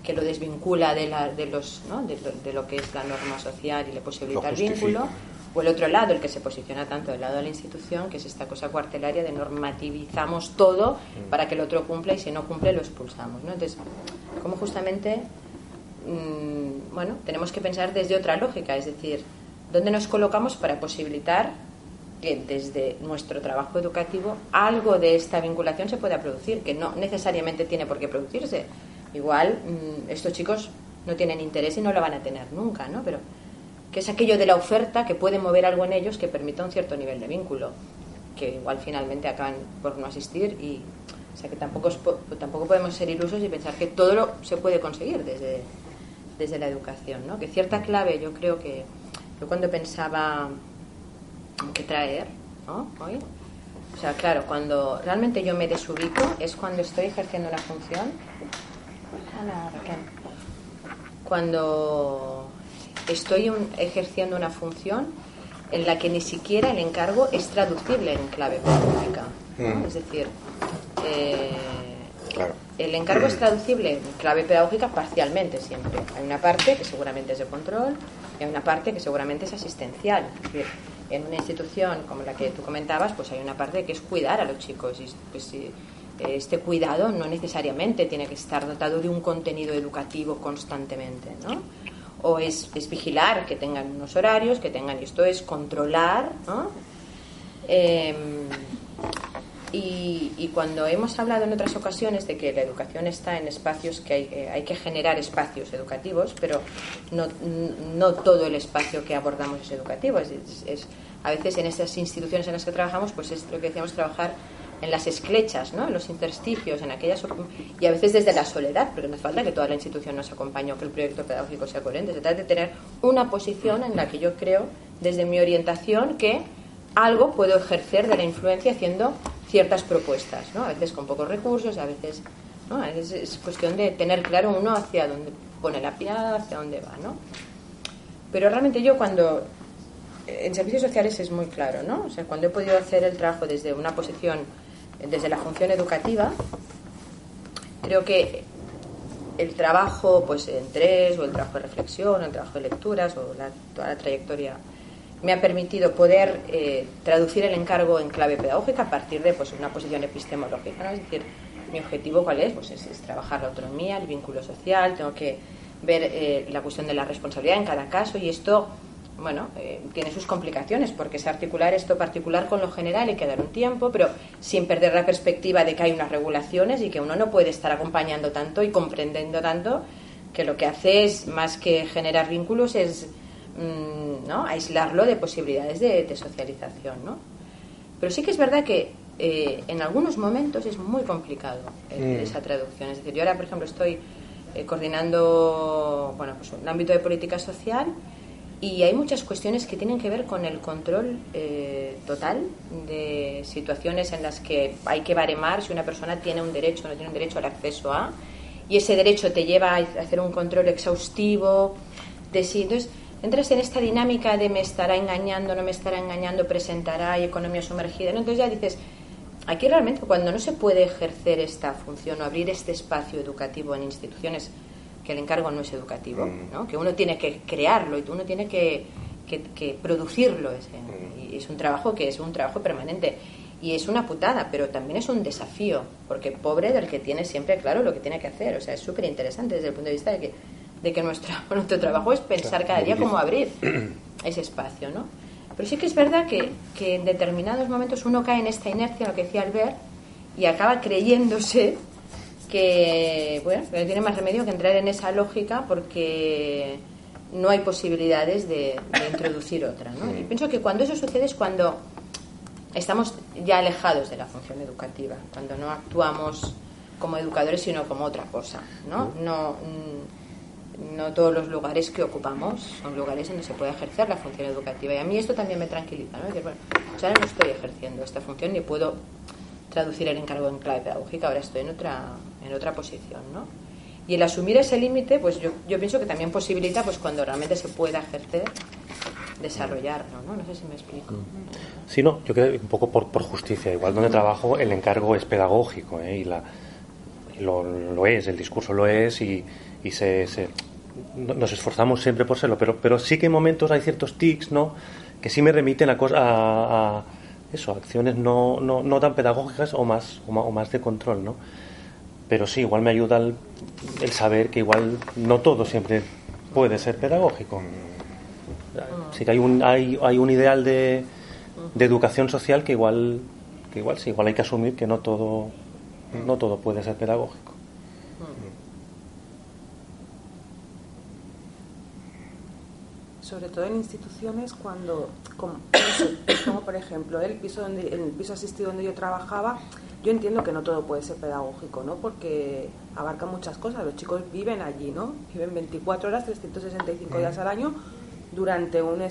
que lo desvincula de, la, de, los, ¿no? de, lo, que es la norma social y le posibilita el vínculo, o el otro lado, el que se posiciona tanto del lado de la institución, que es esta cosa cuartelaria de normativizamos todo para que el otro cumpla y si no cumple lo expulsamos. ¿no? Entonces, como justamente Mm, bueno, tenemos que pensar desde otra lógica, es decir, ¿dónde nos colocamos para posibilitar que desde nuestro trabajo educativo algo de esta vinculación se pueda producir, que no necesariamente tiene por qué producirse. Igual mm, estos chicos no tienen interés y no lo van a tener nunca, ¿no? Pero que es aquello de la oferta que puede mover algo en ellos que permita un cierto nivel de vínculo, que igual finalmente acaban por no asistir y o sea que tampoco tampoco podemos ser ilusos y pensar que todo lo se puede conseguir desde desde la educación, ¿no? Que cierta clave yo creo que yo cuando pensaba qué traer, ¿no? Hoy, o sea, claro, cuando realmente yo me desubico es cuando estoy ejerciendo una función. Cuando estoy ejerciendo una función en la que ni siquiera el encargo es traducible en clave política. Mm. Es decir, eh, claro el encargo es traducible en clave pedagógica parcialmente siempre. Hay una parte que seguramente es de control y hay una parte que seguramente es asistencial. en una institución como la que tú comentabas, pues hay una parte que es cuidar a los chicos. Y pues, este cuidado no necesariamente tiene que estar dotado de un contenido educativo constantemente, ¿no? O es, vigilar que tengan unos horarios, que tengan, esto es controlar, ¿no? Em, y, cuando hemos hablado en otras ocasiones de que la educación está en espacios que hay, eh, hay que generar espacios educativos, pero no, no, todo el espacio que abordamos es educativo. Es, a veces en estas instituciones en las que trabajamos, pues es lo que decíamos, trabajar en las esclechas, ¿no? en los intersticios, en aquellas y a veces desde la soledad, pero no hace falta que toda la institución nos acompañe o que el proyecto pedagógico sea coherente. Se trata de tener una posición en la que yo creo, desde mi orientación, que algo puedo ejercer de la influencia haciendo ciertas propuestas, ¿no? A veces con pocos recursos, a veces, ¿no? A es cuestión de tener claro uno hacia dónde pone la piada, hacia dónde va, ¿no? Pero realmente yo cuando en servicios sociales es muy claro, ¿no? O sea, cuando he podido hacer el trabajo desde una posición, desde la función educativa, creo que el trabajo pues en tres, o el trabajo de reflexión, o el trabajo de lecturas, o toda la trayectoria me ha permitido poder eh, traducir el encargo en clave pedagógica a partir de pues, una posición epistemológica. Es decir, mi objetivo cuál es? Pues es, trabajar la autonomía, el vínculo social, tengo que ver eh, la cuestión de la responsabilidad en cada caso y esto, bueno, eh, tiene sus complicaciones porque es articular esto particular con lo general y que dar un tiempo, pero sin perder la perspectiva de que hay unas regulaciones y que uno no puede estar acompañando tanto y comprendiendo tanto que lo que hace es, más que generar vínculos, es Mm, ¿no? aislarlo de posibilidades de, socialización. ¿no? Pero sí que es verdad que eh, en algunos momentos es muy complicado eh, esa traducción. Es decir, yo ahora, por ejemplo, estoy eh, coordinando bueno, pues un ámbito de política social y hay muchas cuestiones que tienen que ver con el control eh, total de situaciones en las que hay que baremar si una persona tiene un derecho o no tiene un derecho al acceso a, y ese derecho te lleva a hacer un control exhaustivo de si. Entonces, entras en esta dinámica de me estará engañando, no me estará engañando, presentará y economía sumergida. Entonces ya dices, aquí realmente cuando no se puede ejercer esta función o abrir este espacio educativo en instituciones que el encargo no es educativo, mm. ¿no? que uno tiene que crearlo y uno tiene que, que, producirlo. Ese, mm. y es un trabajo que es un trabajo permanente. Y es una putada, pero también es un desafío, porque pobre del que tiene siempre claro lo que tiene que hacer. O sea, es súper interesante desde el punto de vista de que, de que nuestro, nuestro trabajo es pensar cada día cómo abrir ese espacio, ¿no? Pero sí que es verdad que, que en determinados momentos uno cae en esta inercia, lo que decía Albert, y acaba creyéndose que, bueno, que no tiene más remedio que entrar en esa lógica porque no hay posibilidades de, introducir otra. ¿no? Y pienso que cuando eso sucede es cuando estamos ya alejados de la función educativa, cuando no actuamos como educadores sino como otra cosa. ¿no? No, mm, no todos los lugares que ocupamos son lugares donde se puede ejercer la función educativa. Y a mí esto también me tranquiliza. ¿no? Decir, bueno, ahora no estoy ejerciendo esta función ni puedo traducir el encargo en clave pedagógica, ahora estoy en otra, en otra posición, ¿no? Y el asumir ese límite, pues yo, yo pienso que también posibilita, pues cuando realmente se pueda ejercer, desarrollarlo, ¿no? No sé si me explico. Mm. Sí, no, yo creo un poco por, por justicia. Igual donde trabajo el encargo es pedagógico, ¿eh? Y, la, lo, lo, es, el discurso lo es y, y se, se, nos esforzamos siempre por serlo, pero, pero sí que en momentos hay ciertos tics, ¿no? Que sí me remiten a, cosa, a, a eso, acciones no, no, no tan pedagógicas o más, o más, de control, ¿no? Pero sí, igual me ayuda el, saber que igual no todo siempre puede ser pedagógico. Sí que hay un, hay, hay un ideal de, de educación social que igual, que igual sí, igual hay que asumir que no todo, no todo puede ser pedagógico. Sobre todo en instituciones cuando, como, por ejemplo el piso donde, el piso asistido donde yo trabajaba, yo entiendo que no todo puede ser pedagógico, ¿no? Porque abarca muchas cosas. Los chicos viven allí, ¿no? Viven 24 horas, 365 días al año durante un,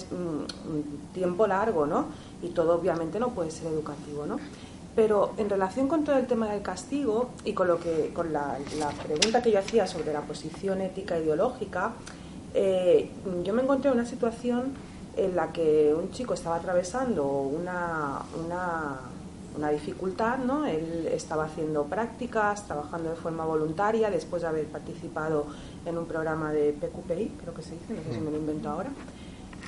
tiempo largo, ¿no? Y todo obviamente no puede ser educativo, ¿no? Pero en relación con todo el tema del castigo y con lo que con la, la pregunta que yo hacía sobre la posición ética ideológica, eh, yo me encontré en una situación en la que un chico estaba atravesando una, una, dificultad, ¿no? Él estaba haciendo prácticas, trabajando de forma voluntaria, después de haber participado en un programa de PQPI, creo que se dice, no sé si me lo invento ahora.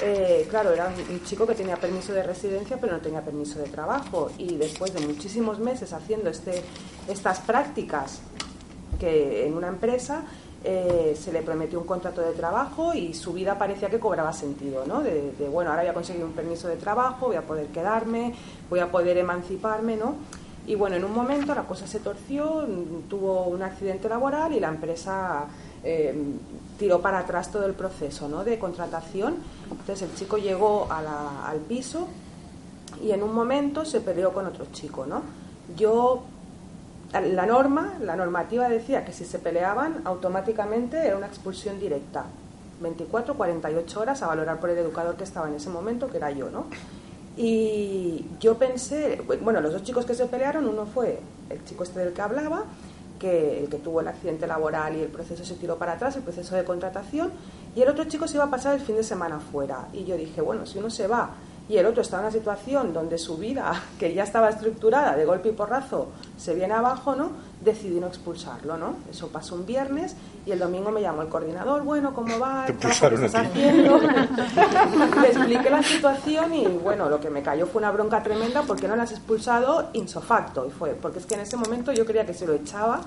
Eh, claro, era un chico que tenía permiso de residencia, pero no tenía permiso de trabajo. Y después de muchísimos meses haciendo este, estas prácticas que en una empresa, eh, se le prometió un contrato de trabajo y su vida parecía que cobraba sentido, ¿no? De, bueno, ahora voy a conseguir un permiso de trabajo, voy a poder quedarme, voy a poder emanciparme, ¿no? Y bueno, en un momento la cosa se torció, tuvo un accidente laboral y la empresa eh, tiró para atrás todo el proceso ¿no? de contratación. Entonces el chico llegó al piso y en un momento se peleó con otro chico, ¿no? Yo la norma, la normativa decía que si se peleaban, automáticamente era una expulsión directa. 24, 48 horas a valorar por el educador que estaba en ese momento, que era yo, ¿no? Y yo pensé, bueno, los dos chicos que se pelearon, uno fue el chico este del que hablaba, que el que tuvo el accidente laboral y el proceso se tiró para atrás, el proceso de contratación, y el otro chico se iba a pasar el fin de semana fuera. Y yo dije, bueno, si uno se va y el otro está en una situación donde su vida, que ya estaba estructurada de golpe y porrazo, se viene abajo, ¿no? Decidí no expulsarlo, ¿no? Eso pasó un viernes y el domingo me llamó el coordinador, bueno, ¿cómo va? ¿Qué estás haciendo? Le expliqué la situación y, bueno, lo que me cayó fue una bronca tremenda porque no la has expulsado insofacto. Y fue, porque es que en ese momento yo creía que se lo echaba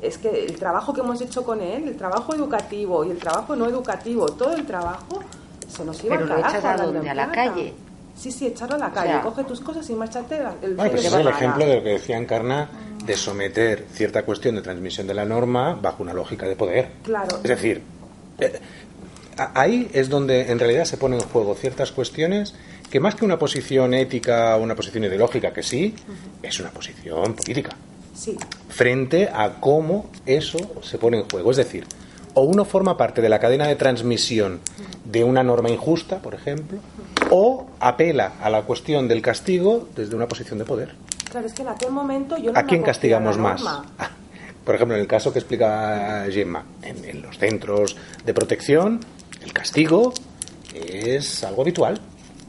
es que el trabajo que hemos hecho con él, el trabajo educativo y el trabajo no educativo, todo el trabajo se nos iba Pero a lo echas a a la calle. Sí, sí, echarlo a la calle, coge tus cosas y márchate. El bueno, pues es el ejemplo de lo que decía Encarna, de someter cierta cuestión de transmisión de la norma bajo una lógica de poder. Claro. Es decir, eh, ahí es donde en realidad se ponen en juego ciertas cuestiones que más que una posición ética o una posición ideológica, que sí, es una posición política. Sí. Frente a cómo eso se pone en juego. Es decir, o uno forma parte de la cadena de transmisión de una norma injusta, por ejemplo, o apela a la cuestión del castigo desde una posición de poder. Claro, es que en aquel momento yo no ¿A quién castigamos más? Por ejemplo, en el caso que explica Gemma, en los centros de protección, el castigo es algo habitual.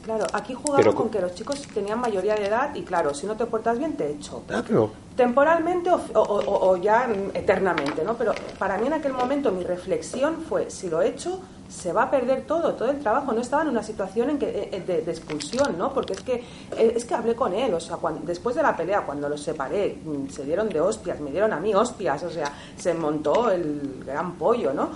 Claro, aquí jugaron con que los chicos tenían mayoría de edad y claro, si no te portas bien te echo. Claro. Temporalmente o, ya eternamente, ¿no? Pero para mí en aquel momento mi reflexión fue, si lo echo, se va a perder todo, todo el trabajo. No estaba en una situación en que, eh, eh, de, expulsión, ¿no? Porque es que, eh, es que hablé con él, o sea, cuando, después de la pelea, cuando los separé, mm, se dieron de hostias, me dieron a mí hostias, o sea, se montó el gran pollo, ¿no?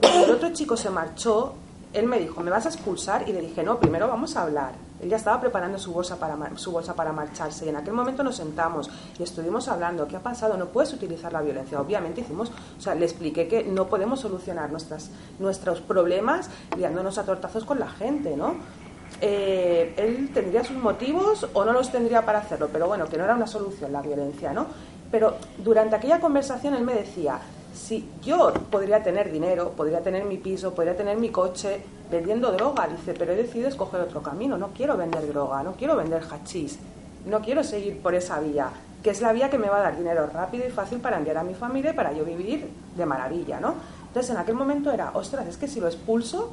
Cuando el otro chico se marchó, él me dijo, ¿me vas a expulsar? Y le dije, no, primero vamos a hablar. Él ya estaba preparando su bolsa para, su bolsa para marcharse y en aquel momento nos sentamos y estuvimos hablando, ¿qué ha pasado? No puedes utilizar la violencia. Obviamente hicimos, o sea, le expliqué que no podemos solucionar nuestras, nuestros problemas liándonos a tortazos con la gente, ¿no? Eh, él tendría sus motivos o no los tendría para hacerlo, pero bueno, que no era una solución la violencia, ¿no? Pero durante aquella conversación él me decía, si yo podría tener dinero, podría tener mi piso, podría tener mi coche vendiendo droga, dice, pero he decidido escoger otro camino, no quiero vender droga, no quiero vender hachís, no quiero seguir por esa vía, que es la vía que me va a dar dinero rápido y fácil para enviar a mi familia y para yo vivir de maravilla, ¿no? Entonces en aquel momento era, ostras, es que si lo expulso,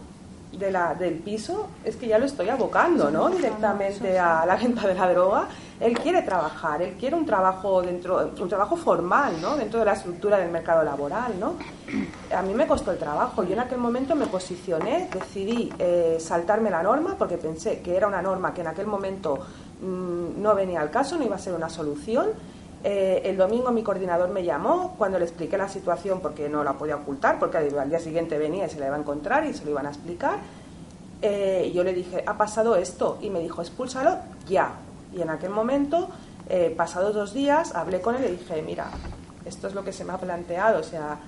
de la, del piso es que ya lo estoy abocando, ¿no? Directamente a la venta de la droga. Él quiere trabajar, él quiere un trabajo dentro, un trabajo formal, ¿no? Dentro de la estructura del mercado laboral, ¿no? A mí me costó el trabajo. Yo en aquel momento me posicioné, decidí eh, saltarme la norma porque pensé que era una norma que en aquel momento mm, no venía al caso, no iba a ser una solución eh, el domingo mi coordinador me llamó cuando le expliqué la situación porque no la podía ocultar, porque al día siguiente venía y se la iba a encontrar y se lo iban a explicar. Eh, yo le dije, ha pasado esto, y me dijo, expúlsalo ya. Y en aquel momento, eh, pasados dos días, hablé con él y le dije, mira, esto es lo que se me ha planteado, o sea,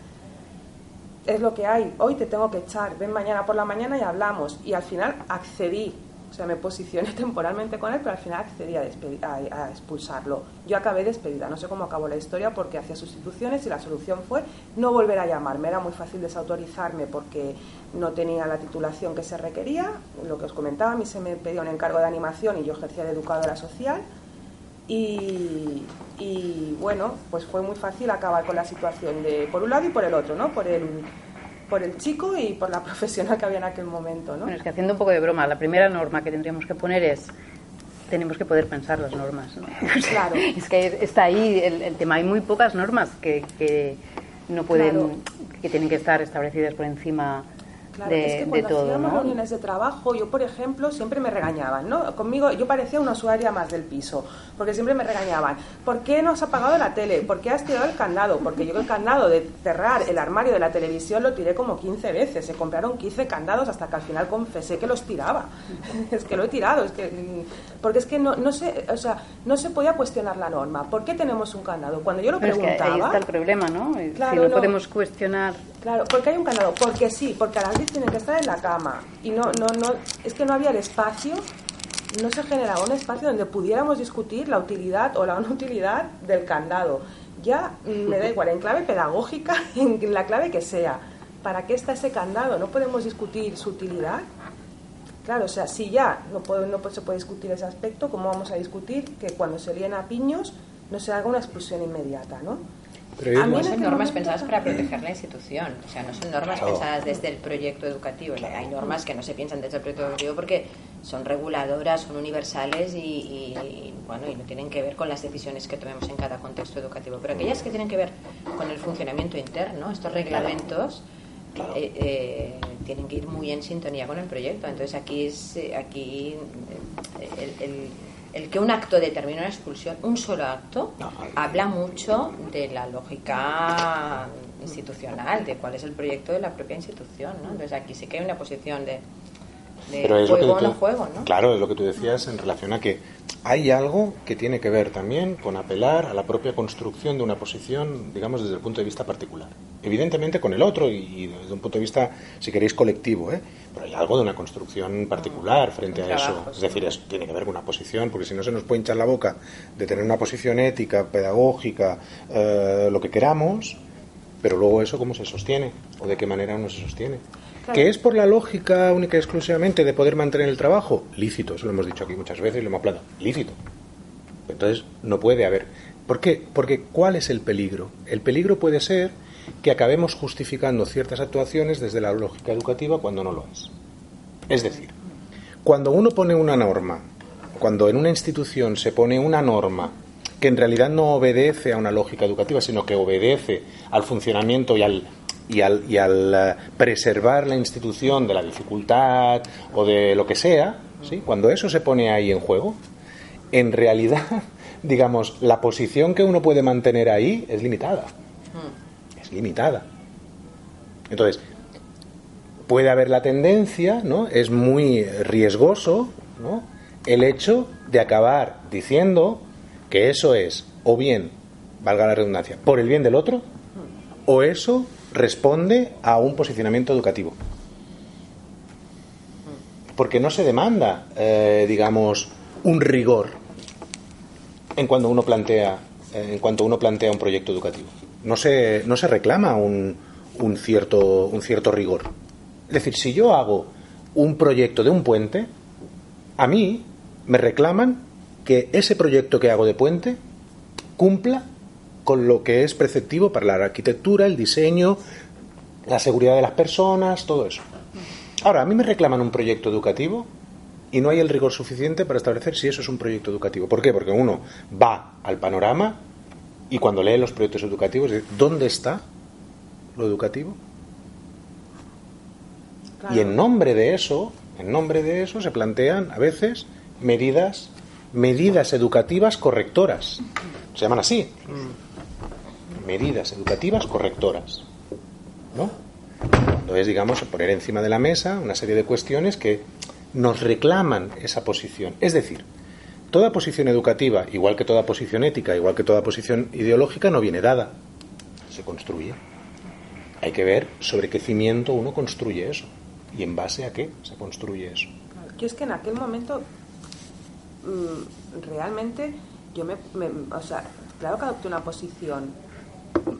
es lo que hay, hoy te tengo que echar, ven mañana por la mañana y hablamos. Y al final accedí, o sea, me posicioné temporalmente con él, pero al final accedí a, a, expulsarlo. Yo acabé despedida, no sé cómo acabó la historia porque hacía sustituciones y la solución fue no volver a llamarme. Era muy fácil desautorizarme porque no tenía la titulación que se requería. Lo que os comentaba, a mí se me pedía un encargo de animación y yo ejercía de educadora social. Y, y bueno, pues fue muy fácil acabar con la situación de por un lado y por el otro, ¿no? Por el por el chico y por la profesional que había en aquel momento. ¿no? Bueno, es que haciendo un poco de broma, la primera norma que tendríamos que poner es tenemos que poder pensar las normas. ¿no? Claro. es que está ahí el, tema. Hay muy pocas normas que, que no pueden, que tienen que estar establecidas por encima Claro, es que cuando hacíamos reuniones de trabajo, yo, por ejemplo, siempre me regañaban, ¿no? Conmigo, yo parecía una usuaria más del piso, porque siempre me regañaban. ¿Por qué no has apagado la tele? ¿Por qué has tirado el candado? Porque yo el candado de cerrar el armario de la televisión lo tiré como 15 veces. Se compraron 15 candados hasta que al final confesé que los tiraba. es que lo he tirado, es que... Porque es que no, no, se, o sea, no se podía cuestionar la norma. ¿Por qué tenemos un candado? Cuando yo lo preguntaba... Es que ahí está el problema, ¿no? Claro, si no, podemos cuestionar... Claro, porque hay un candado. Porque sí, porque a las tienen que estar en la cama. Y no, no, no, es que no había el espacio, no se generaba un espacio donde pudiéramos discutir la utilidad o la no utilidad del candado. Ya me da igual, en clave pedagógica, en la clave que sea. ¿Para qué está ese candado? ¿No podemos discutir su utilidad? Claro, o sea, si ya no, puede, no se puede discutir ese aspecto, ¿cómo vamos a discutir que cuando se líen a piños no se haga una expulsión inmediata, ¿no? Pero no son normas pensadas para proteger la institución, o sea, no son normas pensadas desde el proyecto educativo. Hay normas que no se piensan desde el proyecto educativo porque son reguladoras, son universales y, bueno, y no tienen que ver con las decisiones que tomemos en cada contexto educativo. Pero aquellas que tienen que ver con el funcionamiento interno, estos reglamentos. Eh, eh, tienen que ir muy en sintonía con el proyecto. Entonces aquí es eh, aquí el el que un acto determine una expulsión, un solo acto, habla mucho de la lógica institucional, de cuál es el proyecto de la propia institución. ¿no? Entonces aquí sí que hay una posición de, juego o no juego. ¿no? Claro, es lo que tú decías en relación a que hay algo que tiene que ver también con apelar a la propia construcción de una posición, digamos, desde el punto de vista particular. Evidentemente con el otro y, desde un punto de vista, si queréis, colectivo, ¿eh? Pero hay algo de una construcción particular frente a eso. Es decir, tiene que ver con una posición, porque si no se nos puede hinchar la boca de tener una posición ética, pedagógica, eh, lo que queramos, Pero luego eso cómo se sostiene o de qué manera uno se sostiene. ¿Que es por la lógica única y exclusivamente de poder mantener el trabajo? Lícito, eso lo hemos dicho aquí muchas veces y lo hemos hablado. Lícito. Entonces no puede haber. ¿Por qué? Porque ¿cuál es el peligro? El peligro puede ser que acabemos justificando ciertas actuaciones desde la lógica educativa cuando no lo es. Es decir, cuando uno pone una norma, cuando en una institución se pone una norma que en realidad no obedece a una lógica educativa, sino que obedece al funcionamiento y al y al, y al eh, preservar la institución de la dificultad o de lo que sea, ¿sí? cuando eso se pone ahí en juego, en realidad, digamos, la posición que uno puede mantener ahí es limitada. Limitada. Entonces, puede haber la tendencia, ¿no? Es muy riesgoso, ¿no? El hecho de acabar diciendo que eso es, o bien, valga la redundancia, por el bien del otro, o eso responde a un posicionamiento educativo. Porque no se demanda, eh, digamos, un rigor en cuando uno plantea, eh, en cuanto uno plantea un proyecto educativo. No se, no se reclama un, un, cierto, un cierto rigor. Es decir, si yo hago un proyecto de un puente, a mí me reclaman que ese proyecto que hago de puente cumpla con lo que es preceptivo para la arquitectura, el diseño, la seguridad de las personas, todo eso. Ahora, a mí me reclaman un proyecto educativo y no hay el rigor suficiente para establecer si eso es un proyecto educativo. ¿Por qué? Porque uno va al panorama y cuando lee los proyectos educativos, ¿dónde está lo educativo? Y en nombre de eso, en nombre de eso se plantean a veces medidas medidas educativas correctoras. Se llaman así. Medidas educativas correctoras. ¿No? Cuando es, digamos, poner encima de la mesa una serie de cuestiones que nos reclaman esa posición. Es decir, toda posición educativa, igual que toda posición ética, igual que toda posición ideológica, no viene dada, se construye. Hay que ver sobre qué cimiento uno construye eso y en base a qué se construye eso. Yo es que en aquel momento mm, realmente yo me, me, o sea, claro que adopté una posición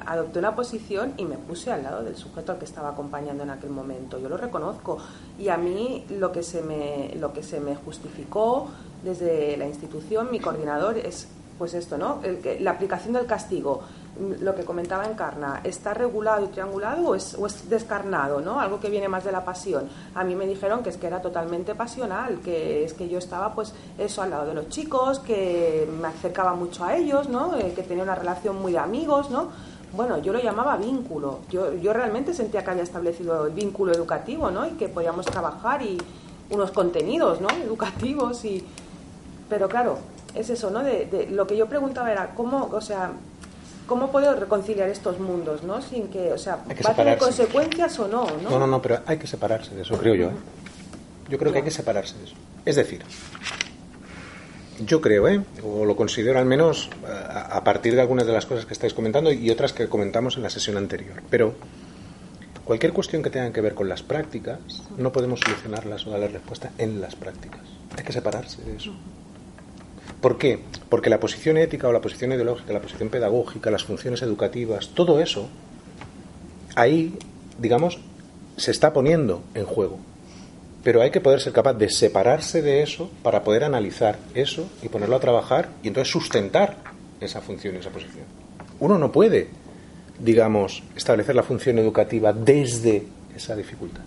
adopté una posición y me puse al lado del sujeto al que estaba acompañando en aquel momento. Yo lo reconozco y a mí lo que se me, lo que se me justificó desde la institución, mi coordinador, es pues esto, ¿no? El, la aplicación del castigo lo que comentaba Encarna, ¿está regulado y triangulado o es, o es, descarnado, ¿no? Algo que viene más de la pasión. A mí me dijeron que es que era totalmente pasional, que es que yo estaba, pues, eso al lado de los chicos, que me acercaba mucho a ellos, ¿no? Eh, que tenía una relación muy de amigos, ¿no? Bueno, yo lo llamaba vínculo. Yo, yo realmente sentía que había establecido el vínculo educativo, ¿no? Y que podíamos trabajar y unos contenidos, ¿no? Educativos y... Pero claro, es eso, ¿no? De, de, lo que yo preguntaba era, ¿cómo, o sea, ¿Cómo puedo reconciliar estos mundos, no? Sin que, o sea, ¿va a tener consecuencias o no, no? No, no, no, pero hay que separarse de eso, creo yo, ¿eh? Yo creo que hay que separarse de eso. Es decir, yo creo, ¿eh? o lo considero al menos a partir de algunas de las cosas que estáis comentando y otras que comentamos en la sesión anterior. Pero cualquier cuestión que tenga que ver con las prácticas, no podemos solucionarlas o darle respuesta en las prácticas. Hay que separarse de eso. ¿Por qué? Porque la posición ética o la posición ideológica, la posición pedagógica, las funciones educativas, todo eso, ahí, digamos, se está poniendo en juego. Pero hay que poder ser capaz de separarse de eso para poder analizar eso y ponerlo a trabajar y entonces sustentar esa función, esa posición. Uno no puede, digamos, establecer la función educativa desde esa dificultad.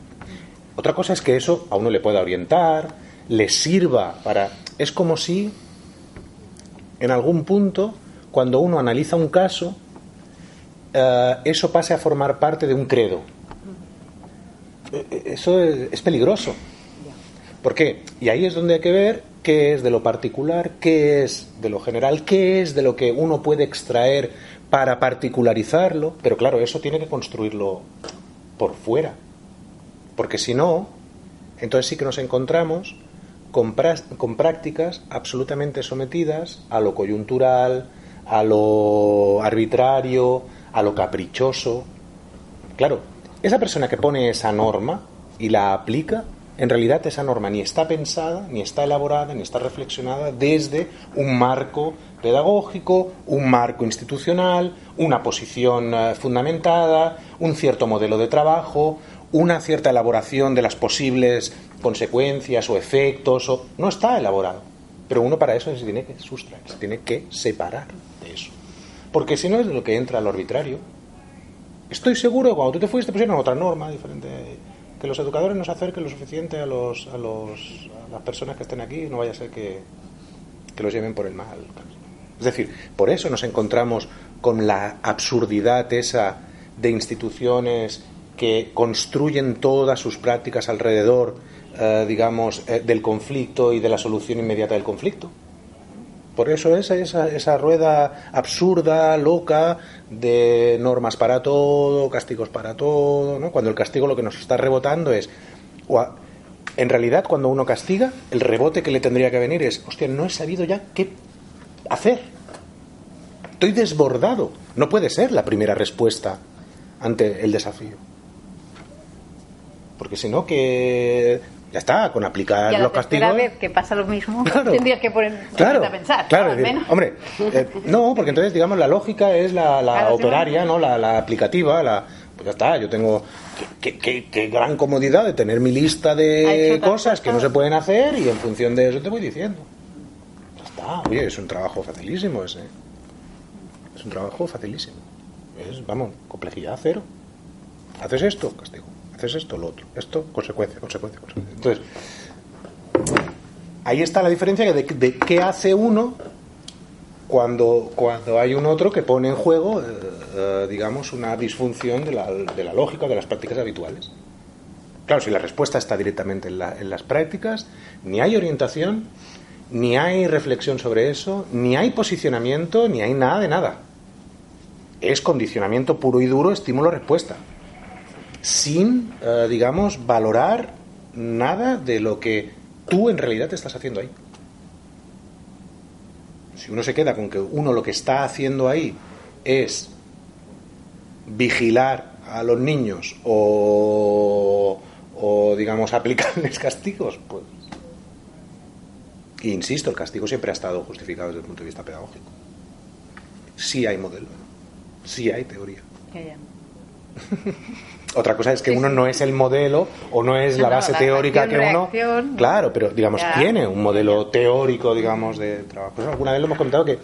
Otra cosa es que eso a uno le pueda orientar, le sirva para... Es como si en algún punto, cuando uno analiza un caso, eh, eso pase a formar parte de un credo. Eh, eh, eso es, peligroso. ¿Por qué? Y ahí es donde hay que ver qué es de lo particular, qué es de lo general, qué es de lo que uno puede extraer para particularizarlo, pero claro, eso tiene que construirlo por fuera, porque si no, entonces sí que nos encontramos con, prácticas absolutamente sometidas a lo coyuntural, a lo arbitrario, a lo caprichoso. Claro, esa persona que pone esa norma y la aplica, en realidad esa norma ni está pensada, ni está elaborada, ni está reflexionada desde un marco pedagógico, un marco institucional, una posición eh, fundamentada, un cierto modelo de trabajo, una cierta elaboración de las posibles consecuencias o efectos. No está elaborado. Pero uno para eso se tiene que sustraer, se tiene que separar de eso. Porque si no es lo que entra al arbitrario. Estoy seguro que cuando tú te fuiste pusieron otra norma diferente que los educadores nos acerquen lo suficiente a, los, a, los, las personas que estén aquí, no vaya a ser que, que los lleven por el mal. Es decir, por eso nos encontramos con la absurdidad esa de instituciones que construyen todas sus prácticas alrededor, eh, digamos, eh, del conflicto y de la solución inmediata del conflicto. Por eso es esa, esa rueda absurda, loca, de normas para todo, castigos para todo, ¿no? Cuando el castigo lo que nos está rebotando es... En realidad, cuando uno castiga, el rebote que le tendría que venir es, hostia, no he sabido ya qué hacer. Estoy desbordado. No puede ser la primera respuesta ante el desafío. Porque si no, que ya está, con aplicar los castigos. Vez que pasa lo mismo, tendrías que poner claro, a pensar. Claro, hombre, eh, no, porque entonces, digamos, la lógica es la, operaria, ¿no? La, aplicativa, la. Pues ya está, yo tengo. Qué, gran comodidad de tener mi lista de cosas que no se pueden hacer y en función de eso te voy diciendo. Ya está, oye, es un trabajo facilísimo ese. Es un trabajo facilísimo. Es, vamos, complejidad cero. Haces esto, castigo haces esto, lo otro. Esto, consecuencia, consecuencia, consecuencia. Entonces, ahí está la diferencia de, de qué hace uno cuando, cuando hay un otro que pone en juego, eh, eh, digamos, una disfunción de la, de la lógica, de las prácticas habituales. Claro, si la respuesta está directamente en, en, las prácticas, ni hay orientación, ni hay reflexión sobre eso, ni hay posicionamiento, ni hay nada de nada. Es condicionamiento puro y duro, estímulo-respuesta sin, eh, digamos, valorar nada de lo que tú en realidad te estás haciendo ahí. Si uno se queda con que uno lo que está haciendo ahí es vigilar a los niños o, o digamos, aplicarles castigos, pues. insisto, el castigo siempre ha estado justificado desde el punto de vista pedagógico. Sí hay modelo, sí hay teoría. Otra cosa es que uno no es el modelo o no es la base teórica que uno. Claro, pero digamos, tiene un modelo teórico, digamos, de trabajo. Pues alguna vez lo hemos comentado que,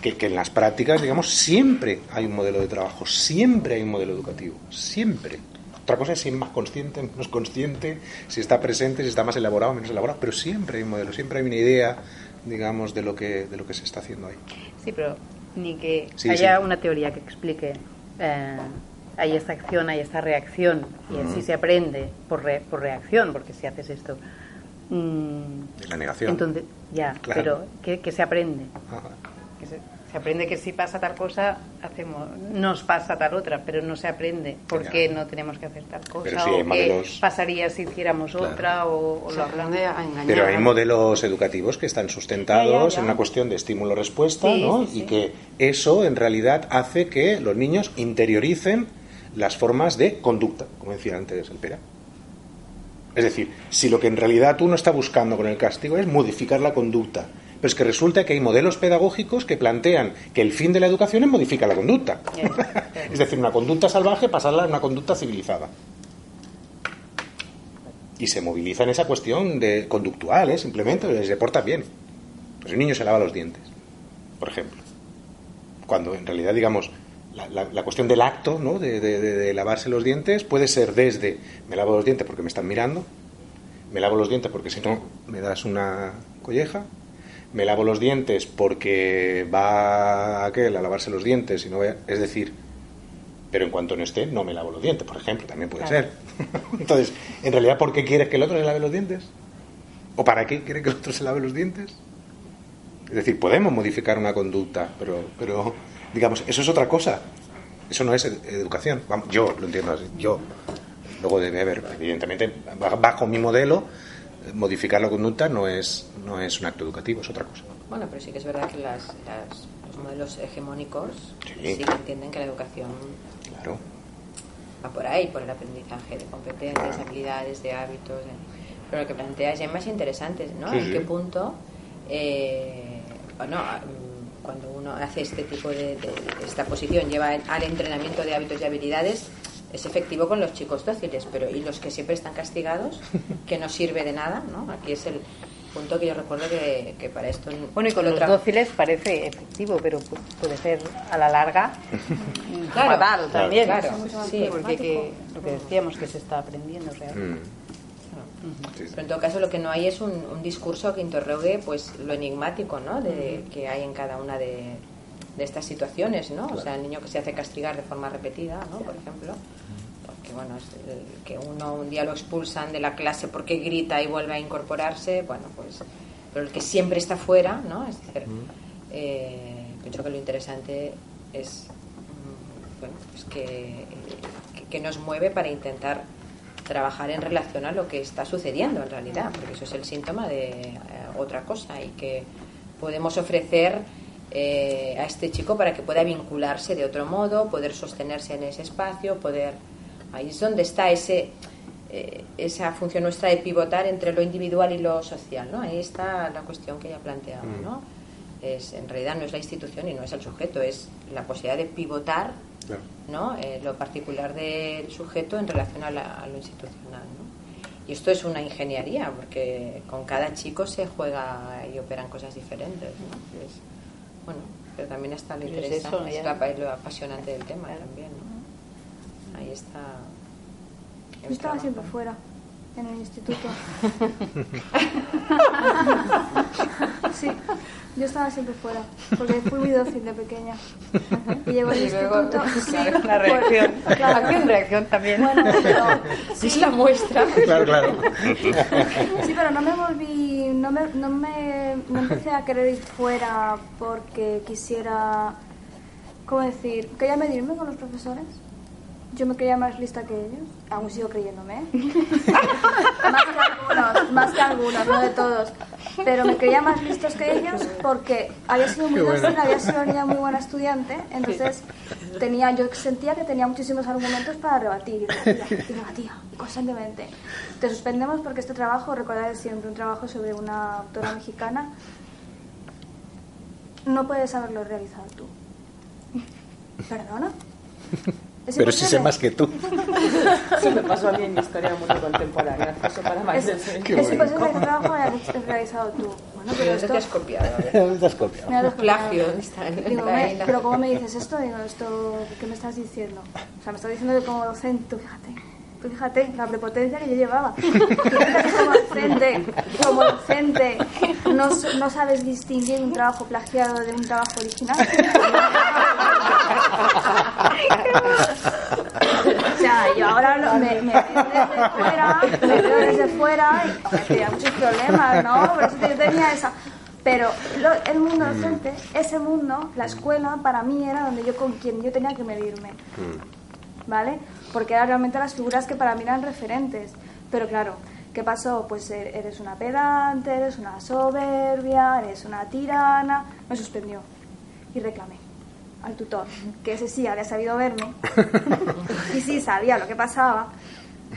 que, en las prácticas, digamos, siempre hay un modelo de trabajo, siempre hay un modelo educativo, siempre. Otra cosa es si es más consciente, menos consciente, si está presente, si está más elaborado, menos elaborado, pero siempre hay un modelo, siempre hay una idea, digamos, de lo que, de lo que se está haciendo ahí. Sí, pero ni que haya una teoría que explique. Eh, hay esta acción, hay esta reacción, y así se aprende por, por reacción, porque si haces esto. Mm, la negación. Entonces, ya, pero ¿qué, se aprende? se, aprende que si pasa tal cosa, hacemos, nos pasa tal otra, pero no se aprende por qué no tenemos que hacer tal cosa, o qué pasaría si hiciéramos otra, o, lo Pero hay modelos educativos que están sustentados en una cuestión de estímulo-respuesta, ¿no? y que eso en realidad hace que los niños interioricen las formas de conducta, como decía antes el Pera. Es decir, si lo que en realidad uno está buscando con el castigo es modificar la conducta, pero es que resulta que hay modelos pedagógicos que plantean que el fin de la educación es modificar la conducta. es decir, una conducta salvaje pasarla a una conducta civilizada. Y se moviliza en esa cuestión de conductual, ¿eh? simplemente, se porta bien. Pues el niño se lava los dientes, por ejemplo. Cuando en realidad, digamos, la, cuestión del acto, ¿no? De, lavarse los dientes, puede ser desde me lavo los dientes porque me están mirando, me lavo los dientes porque si no me das una colleja, me lavo los dientes porque va aquel a lavarse los dientes y no es decir, pero en cuanto no esté, no me lavo los dientes, por ejemplo, también puede ser. Entonces, en realidad, ¿por qué quieres que el otro se lave los dientes? ¿O para qué quiere que el otro se lave los dientes? Es decir, podemos modificar una conducta, pero, pero digamos, eso es otra cosa. Eso no es educación. Yo lo entiendo así. Yo. Luego debe haber, evidentemente, bajo mi modelo, modificar la conducta no es, no es un acto educativo, es otra cosa. Bueno, pero sí que es verdad que las, los modelos hegemónicos sí. entienden que la educación claro. va por ahí, por el aprendizaje de competencias, habilidades, de hábitos. Pero lo que plantea Gemma es interesante, ¿no? ¿En qué punto, eh, bueno, cuando uno hace este tipo de, esta posición, lleva al entrenamiento de hábitos y habilidades, es efectivo con los chicos dóciles, pero ¿y los que siempre están castigados? Que no sirve de nada, ¿no? Aquí es el punto que yo recuerdo que, para esto... Bueno, y con los dóciles parece efectivo, pero puede ser a la larga claro, también. Claro, sí, porque lo que decíamos que se está aprendiendo realmente. Mm. Pero en todo caso lo que no hay es un, discurso que interrogue pues lo enigmático ¿no? de, que hay en cada una de, estas situaciones, ¿no? O sea, el niño que se hace castigar de forma repetida, ¿no? Por ejemplo, porque bueno, que uno un día lo expulsan de la clase porque grita y vuelve a incorporarse, bueno, pues, pero el que siempre está fuera, ¿no? Es decir, eh, creo que lo interesante es, mm, bueno, pues que, que nos mueve para intentar trabajar en relación a lo que está sucediendo en realidad, porque eso es el síntoma de eh, otra cosa y que podemos ofrecer eh, a este chico para que pueda vincularse de otro modo, poder sostenerse en ese espacio, poder... Ahí es donde está ese, eh, esa función nuestra de pivotar entre lo individual y lo social, ¿no? Ahí está la cuestión que ya planteaba, ¿no? Mm. Es, en realidad no es la institución y no es el sujeto, es la posibilidad de pivotar ¿no? Eh, lo particular del sujeto en relación a, lo institucional. ¿no? Y esto es una ingeniería, porque con cada chico se juega y operan cosas diferentes. ¿no? bueno, pero también está lo interesante, lo apasionante del tema también. ¿no? Ahí está. Yo estaba siempre fuera en el instituto. sí, yo estaba siempre fuera, porque fui muy dócil de pequeña. Y llegó al instituto. sí, la reacción. Claro. Aquí reacción también. Bueno, pero, sí. Es la muestra. Claro, claro. Sí, pero no me volví, no me, no me no empecé a querer ir fuera porque quisiera, ¿cómo decir? Quería medirme con los profesores yo me creía más lista que ellos, aún sigo creyéndome, ¿eh? más que algunos, más que algunos, no de todos, pero me creía más listos que ellos porque había sido muy dócil, había sido una niña muy buena estudiante, entonces tenía, yo sentía que tenía muchísimos argumentos para rebatir, y rebatía, y rebatía constantemente. Te suspendemos porque este trabajo, recordad siempre, un trabajo sobre una autora mexicana, no puedes haberlo realizado tú. ¿Perdona? Pero si sé más que tú. Se me pasó a mí en historia muy contemporánea. Eso para más es, ese posible que trabajo hayas realizado tú. Bueno, pero esto... te has copiado. te has copiado. Plagio. Digo, me, pero ¿cómo me dices esto? Digo, esto, ¿qué me estás diciendo? O sea, me estás diciendo que como docente, fíjate fíjate la prepotencia que yo llevaba. como docente, como docente, no, no sabes distinguir un trabajo plagiado de un trabajo original. o sea, yo ahora me, me veo desde fuera, me veo desde fuera y tenía muchos problemas, ¿no? Por eso yo tenía esa... Pero el mundo docente, ese mundo, la escuela, para mí era donde yo con quien yo tenía que medirme. Mm. ¿Vale? Porque eran realmente las figuras que para mí eran referentes. Pero claro, ¿qué pasó? Pues er, eres una pedante, eres una soberbia, eres una tirana. Me suspendió y reclamé al tutor, que ese sí había sabido verme y sí sabía lo que pasaba.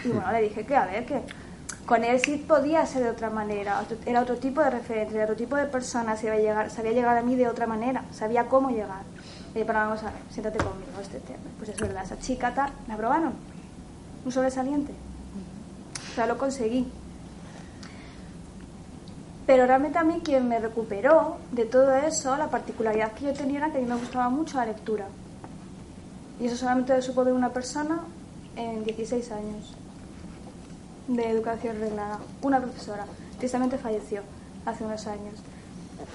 Y bueno, le dije que a ver, que con él sí podía ser de otra manera, era otro tipo de referente, era otro tipo de persona, sabía llegar, sabía llegar a mí de otra manera, sabía cómo llegar. Y pero vamos a ver, siéntate conmigo, este tema. Pues es verdad, esa chica la aprobaron. Un sobresaliente. O sea, lo conseguí. Pero realmente a mí quien me recuperó de todo eso, la particularidad que yo tenía era que a mí me gustaba mucho la lectura. Y eso solamente lo supo ver una persona en 16 años de educación reglada. Una profesora. Tristemente falleció hace unos años.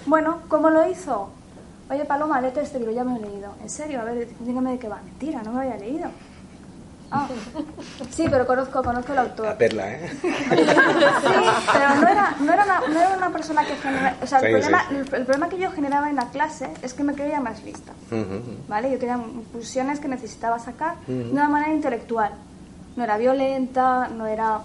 Bueno, ¿cómo lo hizo? Oye, Paloma, léete este libro, ya me lo he leído. ¿En serio? A ver, dígame de qué va. Mentira, no me lo había leído. Ah, sí, pero conozco, conozco el autor. La perla, ¿eh? Sí, pero no era, no era, una, no era una persona que generaba... O sea, el, problema, el, problema que yo generaba en la clase es que me creía más lista. ¿Vale? Yo tenía pulsiones que necesitaba sacar de una manera intelectual no era violenta, no era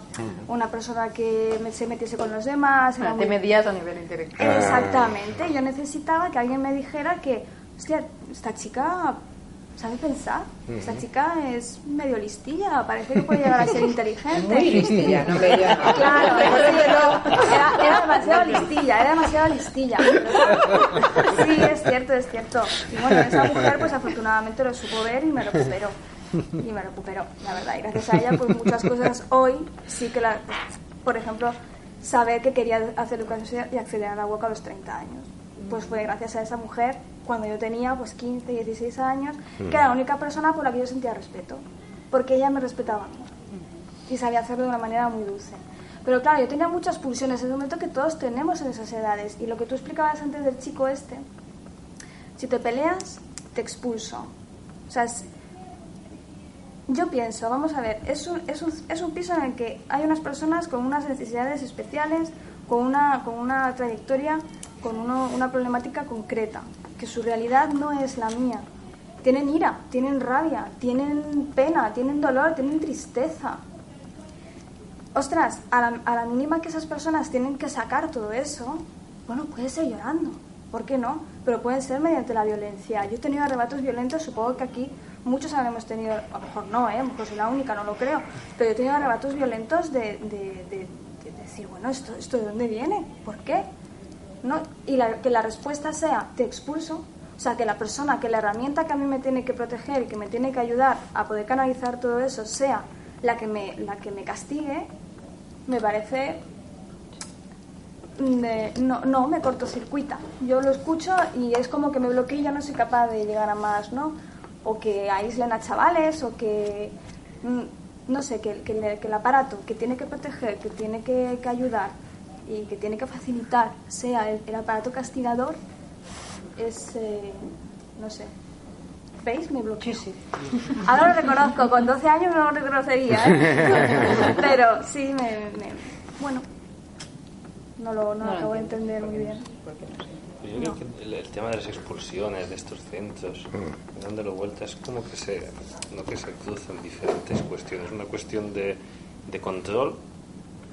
una persona que se metiese con los demás. Era te medías a nivel intelectual. Exactamente, yo necesitaba que alguien me dijera que, hostia, esta chica sabe pensar. Esta chica es medio listilla, parece que puede llegar a ser inteligente. Muy listilla, no me Claro, era, era, demasiado listilla, era demasiado listilla. Sí, es cierto, es cierto. Y bueno, esa mujer pues afortunadamente lo supo ver y me recuperó. Y me recuperó, la verdad. Y gracias a ella pues muchas cosas hoy sí que la... Por ejemplo, saber que quería hacer educación y acceder a la UOC a los 30 años. Pues fue gracias a esa mujer cuando yo tenía pues 15, 16 años, que era la única persona por la que yo sentía respeto, porque ella me respetaba y sabía hacerlo de una manera muy dulce. Pero claro, yo tenía muchas pulsiones, es un momento que todos tenemos en esas edades. Y lo que tú explicabas antes del chico este, si te peleas, te expulso. O sea, yo pienso, vamos a ver, es un, es, un, es un piso en el que hay unas personas con unas necesidades especiales, con una, con una trayectoria, con una problemática concreta que su realidad no es la mía. Tienen ira, tienen rabia, tienen pena, tienen dolor, tienen tristeza. Ostras, a la, a la mínima que esas personas tienen que sacar todo eso, bueno, puede ser llorando, ¿por qué no? Pero pueden ser mediante la violencia. Yo he tenido arrebatos violentos, supongo que aquí muchos habremos tenido, a lo mejor no, ¿eh? a lo mejor soy la única, no lo creo, pero he tenido arrebatos violentos de, de, de, decir, bueno, ¿esto, ¿esto de dónde viene? ¿Por qué? ¿no? y que la respuesta sea te expulso, o sea, que la persona, que la herramienta que a mí me tiene que proteger y que me tiene que ayudar a poder canalizar todo eso sea la que me, la que me castigue, me parece... Mm, no, no, me cortocircuita. Yo lo escucho y es como que me bloqueo y ya no soy capaz de llegar a más, ¿no? O que aíslen a chavales o que mm, no sé, que, que, el aparato que tiene que proteger, que tiene que, que ayudar, y que tiene que facilitar sea el, aparato castigador es, eh, no sé, ¿Veis? Me bloqueo. Sí, Ahora lo reconozco, con 12 años no lo reconocería, ¿eh? pero sí, me, bueno, no lo, no acabo de entender muy bien. Yo creo que el, tema de las expulsiones de estos centros, mm. dándolo vuelta, es como que se, no que se cruzan diferentes cuestiones. Una cuestión de, de control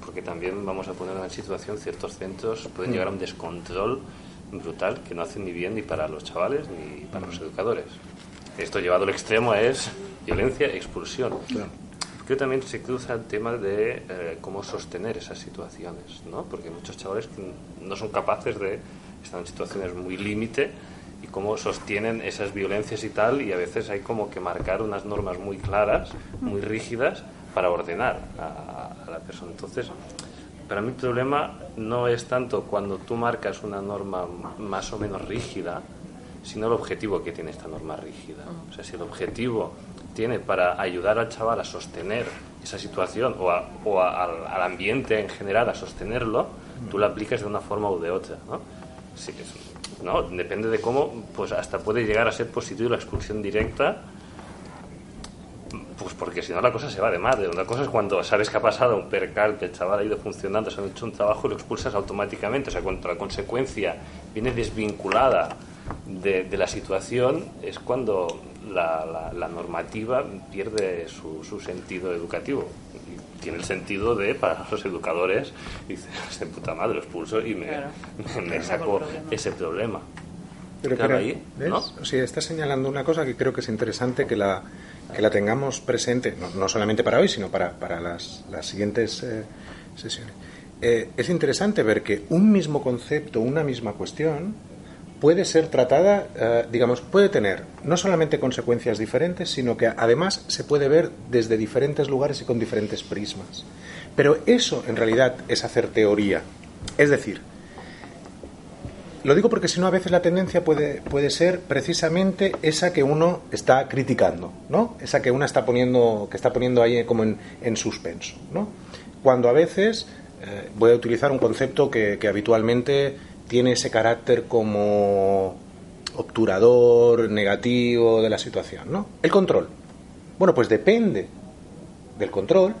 porque también vamos a poner en situación ciertos centros pueden llegar a un descontrol brutal que no hacen ni bien ni para los chavales ni para los educadores. Esto llevado al extremo es violencia y expulsión. Creo que también se cruza el tema de eh, cómo sostener esas situaciones, ¿no? porque muchos chavales no son capaces de estar en situaciones muy límite y cómo sostienen esas violencias y tal, y a veces hay como que marcar unas normas muy claras, muy rígidas, para ordenar a, la persona. Entonces, para mí el problema no es tanto cuando tú marcas una norma más o menos rígida, sino el objetivo que tiene esta norma rígida. O sea, si el objetivo tiene para ayudar al chaval a sostener esa situación o, al, ambiente en general a sostenerlo, tú lo aplicas de una forma u de otra. ¿no? ¿No? Depende de cómo, pues hasta puede llegar a ser positivo la expulsión directa pues porque si no la cosa se va de madre. Una cosa es cuando sabes que ha pasado un percal, que el chaval ha ido funcionando, se ha hecho un trabajo y lo expulsas automáticamente. O sea, cuando la consecuencia viene desvinculada de, la situación, es cuando la, normativa pierde su, sentido educativo. Tiene el sentido de, para los educadores, dice, de puta madre, lo expulso y me, me, saco ese problema. Pero, pero ahí, ¿no? O sea, está señalando una cosa que creo que es interesante que la que la tengamos presente, no, solamente para hoy, sino para, para las, las siguientes eh, sesiones. Eh, es interesante ver que un mismo concepto, una misma cuestión, puede ser tratada, eh, digamos, puede tener no solamente consecuencias diferentes, sino que además se puede ver desde diferentes lugares y con diferentes prismas. Pero eso en realidad es hacer teoría. Es decir, lo digo porque si no a veces la tendencia puede, puede ser precisamente esa que uno está criticando, ¿no? Esa que uno está poniendo, que está poniendo ahí como en, suspenso, ¿no? Cuando a veces eh, voy a utilizar un concepto que, habitualmente tiene ese carácter como obturador, negativo de la situación, ¿no? El control. Bueno, pues depende del control,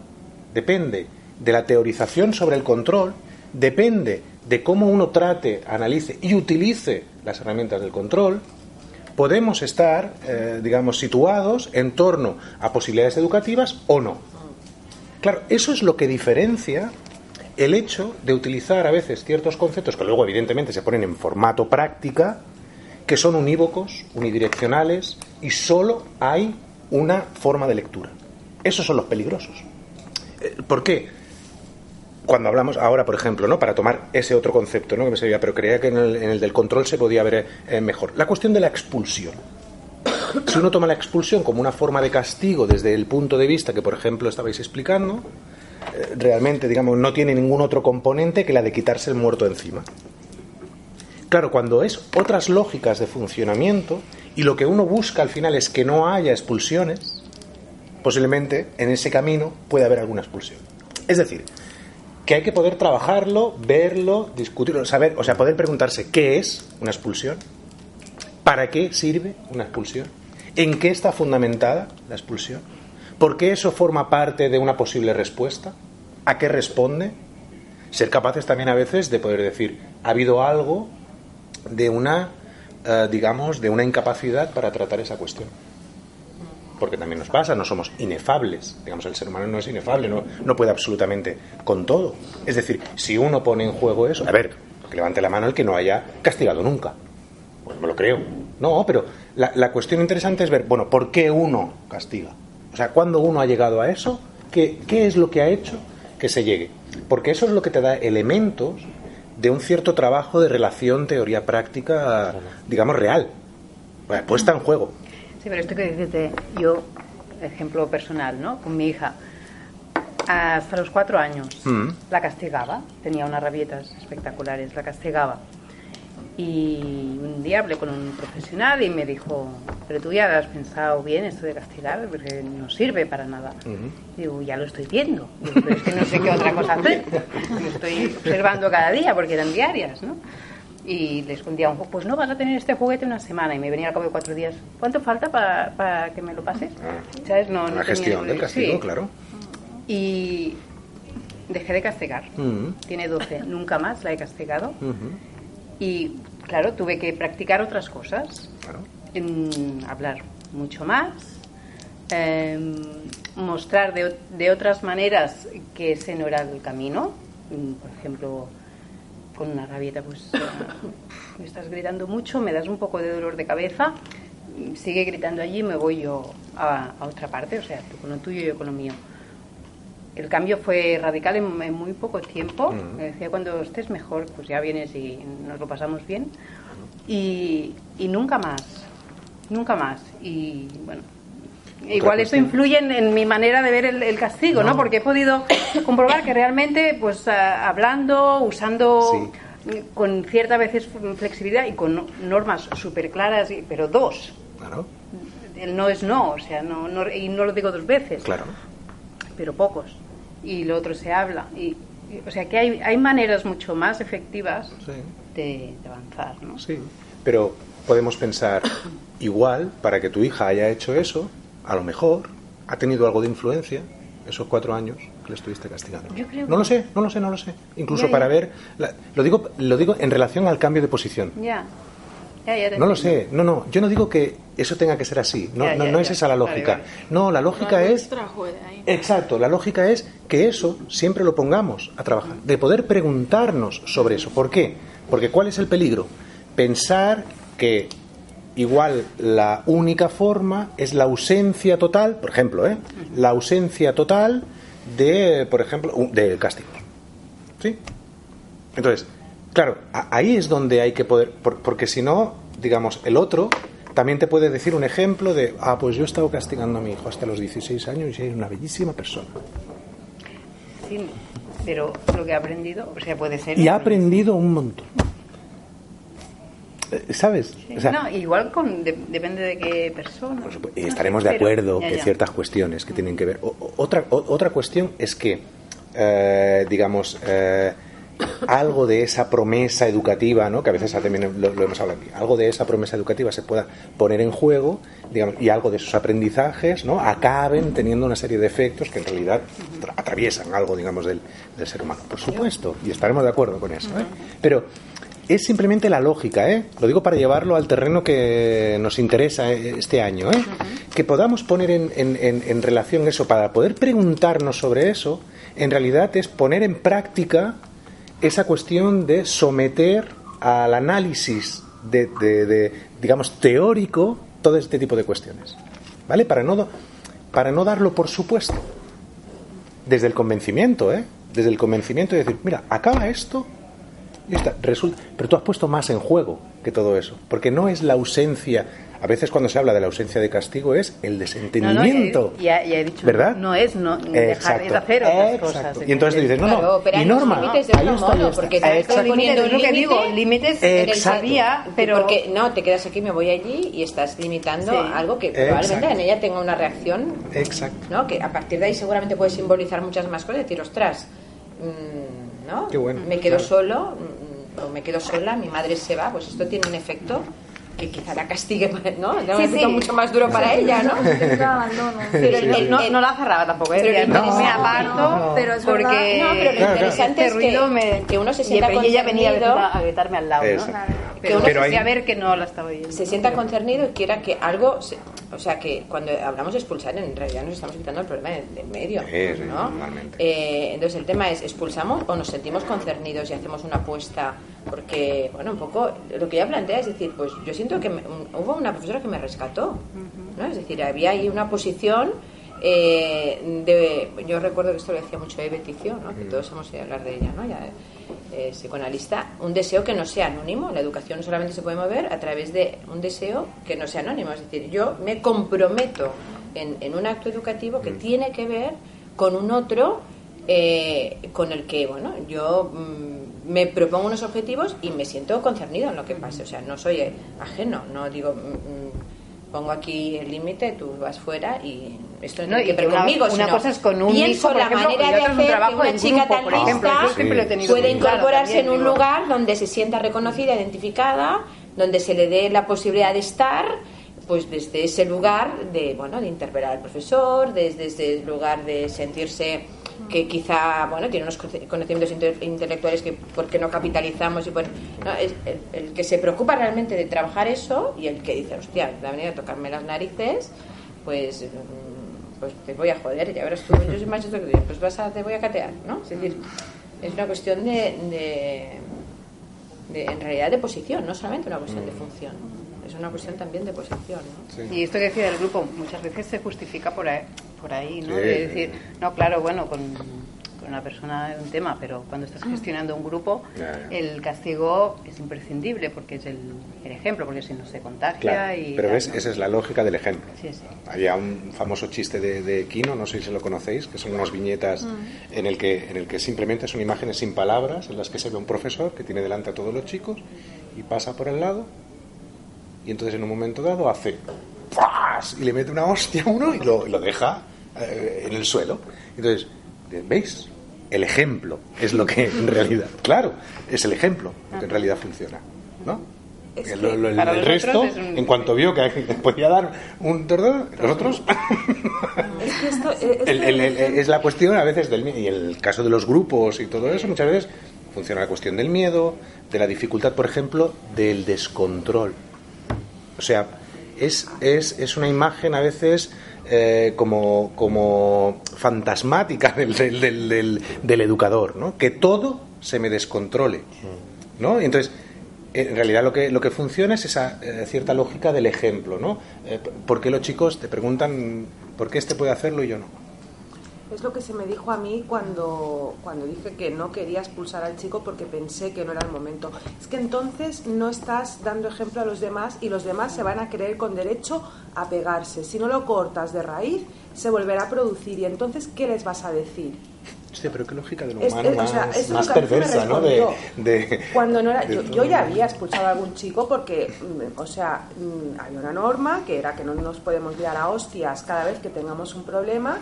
depende de la teorización sobre el control, depende de cómo uno trate, analice y utilice las herramientas del control, podemos estar, eh, digamos, situados en torno a posibilidades educativas o no. Claro, eso es lo que diferencia el hecho de utilizar a veces ciertos conceptos que luego evidentemente se ponen en formato práctica, que son unívocos, unidireccionales, y solo hay una forma de lectura. Esos son los peligrosos. Eh, ¿Por qué? Cuando hablamos ahora, por ejemplo, ¿no? para tomar ese otro concepto ¿no? que me sabía, pero creía que en el, del control se podía ver eh, mejor. La cuestión de la expulsión. Si uno toma la expulsión como una forma de castigo desde el punto de vista que, por ejemplo, estabais explicando, realmente, digamos, no tiene ningún otro componente que la de quitarse el muerto encima. Claro, cuando es otras lógicas de funcionamiento y lo que uno busca al final es que no haya expulsiones, posiblemente en ese camino puede haber alguna expulsión. Es decir, que hay que poder trabajarlo, verlo, discutirlo, saber, o sea, poder preguntarse qué es una expulsión, para qué sirve una expulsión, en qué está fundamentada la expulsión, por qué eso forma parte de una posible respuesta, a qué responde, ser capaces también a veces de poder decir, ha habido algo de una, eh, digamos, de una incapacidad para tratar esa cuestión. Porque también nos pasa, no somos inefables. Digamos, el ser humano no es inefable, no, no puede absolutamente con todo. Es decir, si uno pone en juego eso, a ver, que levante la mano el que no haya castigado nunca. Pues me lo creo. No, pero la, la cuestión interesante es ver, bueno, ¿por qué uno castiga? O sea, cuando uno ha llegado a eso, ¿qué, ¿qué es lo que ha hecho que se llegue? Porque eso es lo que te da elementos de un cierto trabajo de relación teoría-práctica, digamos, real, puesta en juego. Sí, pero esto que dices yo, ejemplo personal, ¿no? Con mi hija, hasta los cuatro años mm. la castigaba, tenía unas rabietas espectaculares, la castigaba. Y un día hablé con un profesional y me dijo, pero tú ya has pensado bien esto de castigar, porque no sirve para nada. Digo, ya lo estoy viendo, pero es que no sé qué otra cosa hacer. Lo estoy observando cada día porque eran diarias, ¿no? Y les escondía un pues no, vas a tener este juguete una semana. Y me venía al cabo de cuatro días, ¿cuánto falta para, para que me lo pases? Ah. ¿Sabes? No, la gestión del castigo, claro. Y dejé de castigar. Tiene 12, nunca más la he castigado. Y claro, tuve que practicar otras cosas, en hablar mucho más, em, mostrar de, de, otras maneras que ese no era el camino. Mm, por ejemplo, con una rabieta, pues me estás gritando mucho, me das un poco de dolor de cabeza, sigue gritando allí, me voy yo a, a otra parte, o sea, tú con lo tuyo y yo con lo mío. El cambio fue radical en, muy poco tiempo. Me decía, cuando estés mejor, pues ya vienes y nos lo pasamos bien. Y, nunca más, nunca más. Y bueno, igual esto influye en, mi manera de ver el, castigo, no. Porque he podido comprobar que realmente, pues hablando, usando con cierta veces flexibilidad y con normas súper claras, pero dos. Claro. El no es no, o sea, no, no, y no lo digo dos veces. Claro. Pero pocos y lo otro se habla. Y, o sea que hay, hay maneras mucho más efectivas de, avanzar. ¿no? Sí, pero podemos pensar igual para que tu hija haya hecho eso, a lo mejor ha tenido algo de influencia esos cuatro años que le estuviste castigando. no lo sé, no lo sé, no lo sé. Incluso para ver, lo digo, lo digo en relación al cambio de posición. Ya no lo sé, no, no, yo no digo que eso tenga que ser así, no, no, es esa la lógica. No, la lógica es... Exacto, la lógica es que eso siempre lo pongamos a trabajar, de poder preguntarnos sobre eso. ¿Por qué? Porque ¿cuál es el peligro? Pensar que igual la única forma es la ausencia total, por ejemplo, ¿eh? la ausencia total de, por ejemplo, del castigo. ¿Sí? Entonces, Claro, ahí es donde hay que poder, porque si no, digamos, el otro también te puede decir un ejemplo de, ah, pues yo he estado castigando a mi hijo hasta los 16 años y es una bellísima persona. Sí, pero lo que ha aprendido, o sea, puede ser... Y ha aprendido un montón. Eh, ¿Sabes? no, igual con, depende de qué persona. estaremos de acuerdo que ciertas cuestiones que tienen que ver. otra, otra cuestión es que, eh, digamos, eh, algo de esa promesa educativa, ¿no? que a veces también lo, hemos hablado aquí, algo de esa promesa educativa se pueda poner en juego digamos, y algo de esos aprendizajes ¿no? acaben teniendo una serie de efectos que en realidad atraviesan algo digamos, del, ser humano. Por supuesto, y estaremos de acuerdo con eso. ¿eh? Pero es simplemente la lógica, ¿eh? lo digo para llevarlo al terreno que nos interesa eh, este año, ¿eh? que podamos poner en, en, en relación eso, para poder preguntarnos sobre eso, en realidad es poner en práctica esa cuestión de someter al análisis de, digamos, teórico todo este tipo de cuestiones. ¿Vale? Para no, para no darlo por supuesto. Desde el convencimiento, ¿eh? Desde el convencimiento de decir, mira, acaba esto y está, resulta, pero tú has puesto más en juego que todo eso, porque no es la ausencia a veces cuando se habla de la ausencia de castigo es el desentendimiento. No, ya, he dicho, ¿verdad? No es no, dejar de hacer otras cosas. Y entonces dices, no, no, pero y norma, límites de otro modo, porque te estoy poniendo un límite, digo, límites en el sabía, pero... Porque no, te quedas aquí, me voy allí y estás limitando algo que probablemente en ella tenga una reacción. Exacto. ¿no? Que a partir de ahí seguramente puede simbolizar muchas más cosas, decir, ostras, mmm, ¿no? Qué bueno, me quedo claro. solo mm, o me quedo sola, mi madre se va, pues esto tiene un efecto que quizá la castigue, ¿no? Un Sí, sí. mucho más duro para ella, ¿no? Yo abandono. Pero Sí, el- no, la cerraba tampoco, ¿eh? Pero no, me aparto, pero es porque. No, pero lo Claro, interesante este es que, me... que uno se y, sienta pero ella venía a, concernido, gritar- a gritarme al lado, ¿no? Pero, uno Pero se hay- hacía ver que no la estaba oyendo. se sienta concernido y quiera que algo, se- o sea, que cuando hablamos de expulsar, en realidad nos estamos quitando el problema del, medio, Sí, ¿no? normalmente. Eh, entonces el tema es, ¿expulsamos o nos sentimos concernidos y hacemos una apuesta? Porque, bueno, un poco lo que ella plantea es decir, pues yo siento que me- hubo una profesora que me rescató, ¿no? Es decir, había ahí una posición eh, de, yo recuerdo que esto lo decía mucho Eve Ticio, ¿no? que todos hemos oído hablar de ella, ¿no? Ya, eh, psicoanalista, un deseo que no sea anónimo. La educación solamente se puede mover a través de un deseo que no sea anónimo. Es decir, yo me comprometo en, en un acto educativo que tiene que ver con un otro eh, con el que, bueno, yo mm, me propongo unos objetivos y me siento concernido en lo que pase. O sea, no soy eh, ajeno, no digo... mm, mm, Pongo aquí el límite, tú vas fuera y esto no, No, tiene y que ver que una- conmigo. una sino cosa es con un pienso hijo, por la ejemplo, manera de hacer que una chica grupo, tan lista puede claro incorporarse en un digo. lugar donde se sienta reconocida, identificada, donde se le dé la posibilidad de estar pues desde ese lugar de bueno de interpelar al profesor desde ese lugar de sentirse que quizá bueno tiene unos conocimientos inte- intelectuales que porque no capitalizamos y por, no, es el, el que se preocupa realmente de trabajar eso y el que dice hostia la venida a tocarme las narices pues mm, pues te voy a joder ya verás tú yo soy macho que digo, pues vas a, te voy a catear ¿no? es decir es una cuestión de, de, de- en realidad de posición no solamente una cuestión de función es una cuestión también de posición ¿no? Y esto que decía del grupo muchas veces se justifica por ahí, por ahí ¿no? Sí. De decir, no, claro, bueno, con, con una persona es un tema, pero cuando estás gestionando un grupo, el castigo es imprescindible porque es el, el ejemplo, porque si no se contagia Claro, y... pero tal, ves, ¿no? esa es la lógica del ejemplo. Sí, sí. Había un famoso chiste de, de Kino, no sé si lo conocéis, que son unas viñetas en, el que, en el que simplemente son imágenes sin palabras, en las que se ve un profesor que tiene delante a todos los chicos y pasa por el lado y entonces en un momento dado hace y le mete una hostia a uno y lo, lo deja eh, en el suelo. Entonces, ¿veis? El ejemplo es lo que en realidad, claro, es el ejemplo lo que en realidad funciona, ¿no? Es El- que lo- el- para el los resto, es un- en cuanto vio que podía dar un tordón, los otros Es que esto, eh, el- esto- el- el- es la cuestión a veces del miedo. Y el caso de los grupos y todo eso, muchas veces funciona la cuestión del miedo, de la dificultad, por ejemplo, del descontrol. O sea, es, es, es una imagen a veces eh, como, como fantasmática del, del, del- educador, ¿no? Que todo se me descontrole, ¿no? Y entonces, en realidad lo que, lo que funciona es esa eh, cierta lógica del ejemplo, ¿no? Eh, ¿Por qué los chicos te preguntan por qué este puede hacerlo y yo no? Es lo que se me dijo a mí cuando, cuando dije que no quería expulsar al chico porque pensé que no era el momento. Es que entonces no estás dando ejemplo a los demás y los demás se van a creer con derecho a pegarse. Si no lo cortas de raíz, se volverá a producir. ¿Y entonces qué les vas a decir? Hostia, pero qué lógica de lo Es- humano es- o sea, más, más perversa, ¿no? De, Cuando no era, de yo, ya había expulsado a algún chico porque, mm, o sea, mm, hay una norma que era que no nos podemos liar a hostias cada vez que tengamos un problema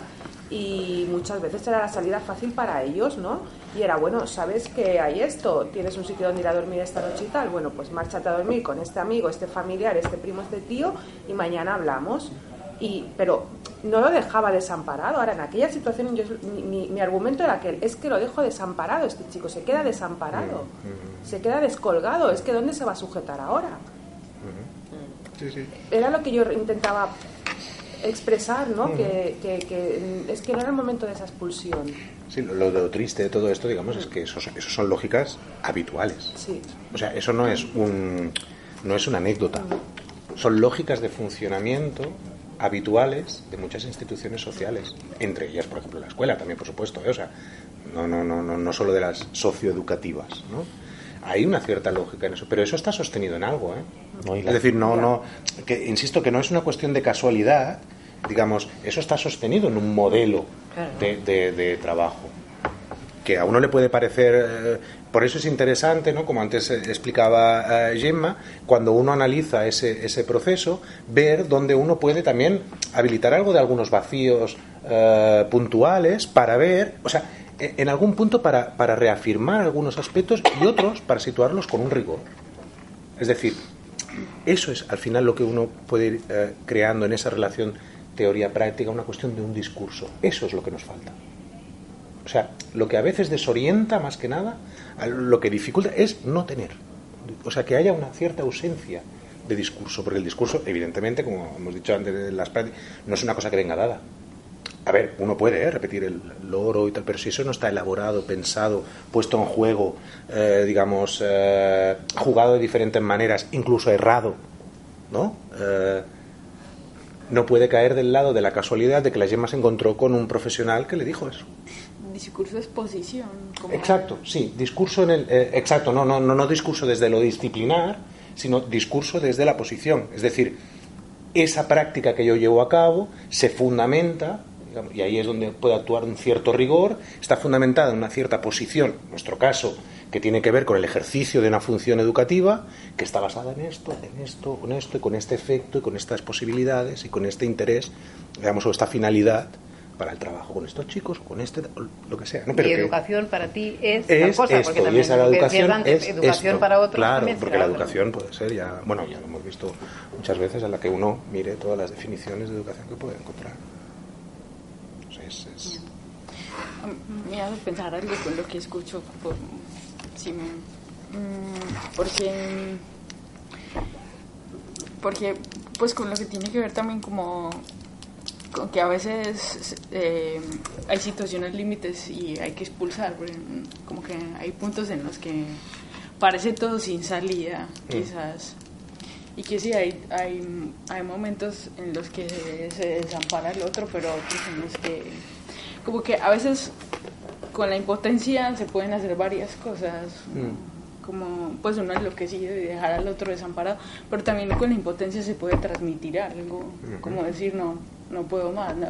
y muchas veces era la salida fácil para ellos, ¿no? Y era, bueno, sabes que hay esto, tienes un sitio donde ir a dormir esta noche y tal, bueno, pues márchate a dormir con este amigo, este familiar, este primo, este tío y mañana hablamos. Y, pero no lo dejaba desamparado. Ahora, en aquella situación, yo- mi, argumento era que es que lo dejo desamparado, este chico se queda desamparado, se queda descolgado. Es que ¿dónde se va a sujetar ahora? Sí, sí. Era lo que yo intentaba expresar, ¿no? que, que- que, mm, es que no era el momento de esa expulsión. Sí, lo, lo- lo triste de todo esto, digamos, es que eso, eso son lógicas habituales. Sí. O sea, eso no es un no es una anécdota. son lógicas de funcionamiento habituales de muchas instituciones sociales, entre ellas, por ejemplo, la escuela también, por supuesto, ¿eh? o sea, no, no, no, no, no solo de las socioeducativas, ¿no? Hay una cierta lógica en eso, pero eso está sostenido en algo, ¿eh? es decir, no, no, que insisto que no es una cuestión de casualidad, digamos, eso está sostenido en un modelo de, de, trabajo que a uno le puede parecer eh, por eso es interesante, ¿no? como antes explicaba eh, Gemma, cuando uno analiza ese, ese proceso, ver dónde uno puede también habilitar algo de algunos vacíos eh, puntuales para ver, o sea, e, en algún punto para, para reafirmar algunos aspectos y otros para situarlos con un rigor. Es decir, eso es al final lo que uno puede ir eh, creando en esa relación teoría-práctica, una cuestión de un discurso. Eso es lo que nos falta. O sea, lo que a veces desorienta más que nada, lo que dificulta es no tener. O sea, que haya una cierta ausencia de discurso, porque el discurso, evidentemente, como hemos dicho antes las prácticas, no es una cosa que venga dada. A ver, uno puede ¿eh? repetir el loro y tal, pero si eso no está elaborado, pensado, puesto en juego, eh, digamos, eh, jugado de diferentes maneras, incluso errado, ¿no? no puede caer del lado de la casualidad de que la Gemma se encontró con un profesional que le dijo eso discurso de exposición. Exacto, sí, discurso en el. Eh, exacto, no, no, no, no discurso desde lo disciplinar, sino discurso desde la posición. Es decir, esa práctica que yo llevo a cabo se fundamenta, y ahí es donde puede actuar un cierto rigor, está fundamentada en una cierta posición, en nuestro caso, que tiene que ver con el ejercicio de una función educativa, que está basada en esto, en esto, con esto, y con este efecto, y con estas posibilidades, y con este interés, digamos, o esta finalidad para el trabajo con estos chicos, con este, lo que sea. ¿no? Pero y educación para ti es, es cosa, esto, porque también esa la educación es educación para otros claro, porque la educación puede ser ya, bueno, ya lo hemos visto muchas veces a la que uno mire todas las definiciones de educación que puede encontrar. es, es... Me hace pensar algo con lo que escucho, por, si me, mm, porque porque pues con lo que tiene que ver también como que a veces eh, hay situaciones límites y hay que expulsar, como que hay puntos en los que parece todo sin salida, mm. quizás. Y que sí, hay, hay, hay momentos en los que se desampara el otro, pero otros en los que, como que a veces con la impotencia se pueden hacer varias cosas. Mm como pues uno enloquecido y dejar al otro desamparado, pero también con la impotencia se puede transmitir algo, como decir no, no puedo más, ¿no?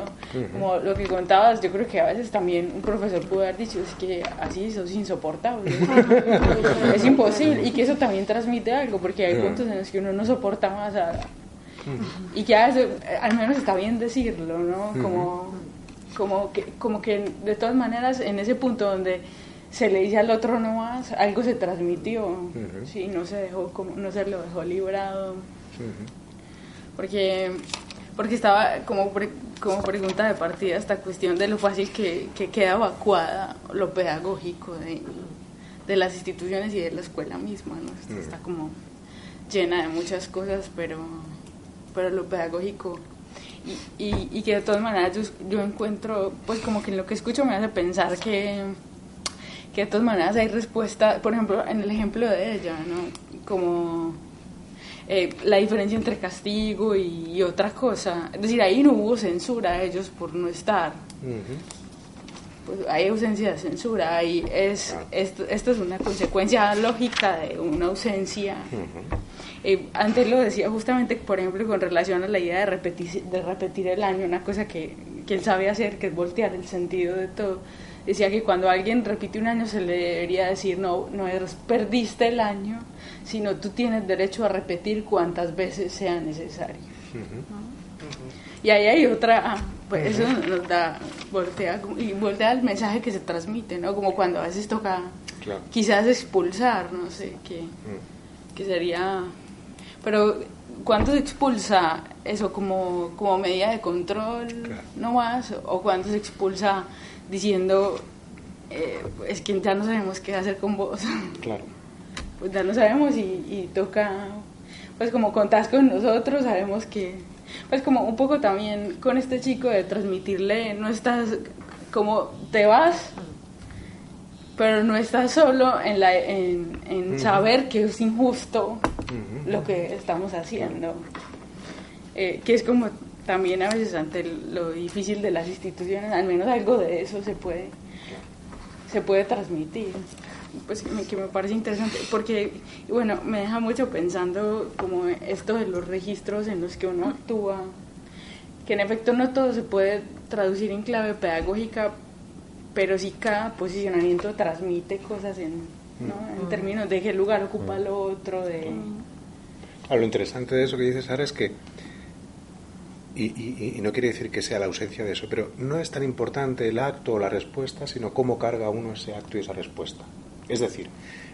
Como lo que contabas, yo creo que a veces también un profesor puede haber dicho, es que así sos insoportable, es imposible, y que eso también transmite algo, porque hay puntos en los que uno no soporta más a, y que al menos está bien decirlo, ¿no? Como, como, que, como que de todas maneras en ese punto donde se le dice al otro nomás, algo se transmitió, sí, no se dejó, como, no se lo dejó librado, porque, porque estaba como, como pregunta de partida esta cuestión de lo fácil que, que queda evacuada lo pedagógico de, de, las instituciones y de la escuela misma, ¿no? Está como llena de muchas cosas, pero, pero lo pedagógico... Y, y, y que de todas maneras yo, yo encuentro, pues como que en lo que escucho me hace pensar que que de todas maneras hay respuesta, por ejemplo, en el ejemplo de ella, ¿no? Como eh, la diferencia entre castigo y, otra cosa. Es decir, ahí no hubo censura a ellos por no estar. pues hay ausencia de censura. Ahí es, esto, esto, es una consecuencia lógica de una ausencia. Eh, antes lo decía justamente, por ejemplo, con relación a la idea de repetir, de repetir el año, una cosa que, que él sabe hacer, que es voltear el sentido de todo decía que cuando alguien repite un año se le debería decir, no, no perdiste el año, sino tú tienes derecho a repetir cuantas veces sea necesario. Y ahí hay otra, ah, pues eso nos da, voltea, y voltea el mensaje que se transmite, ¿no? Como cuando a veces toca quizás expulsar, no sé, qué que sería... Pero ¿cuánto se expulsa eso como, como medida de control no más? ¿O cuánto se expulsa diciendo, eh, es que ya no sabemos qué hacer con vos. Claro. Pues ya no sabemos y, toca, pues como contás con nosotros, sabemos que, pues como un poco también con este chico de transmitirle, no estás, como te vas, pero no estás solo en, la, en, saber que es injusto lo que estamos haciendo. eh, que es como también a veces ante lo difícil de las instituciones, al menos algo de eso se puede, se puede transmitir. Pues que me parece interesante, porque, bueno, me deja mucho pensando como esto de los registros en los que uno actúa, que en efecto no todo se puede traducir en clave pedagógica, pero sí cada posicionamiento transmite cosas en, en términos de qué lugar ocupa lo otro, de... lo interesante de eso que dices, Sara, es que y, no quiere decir que sea la ausencia de eso, pero no es tan importante el acto o la respuesta, sino cómo carga uno ese acto y esa respuesta. Es decir,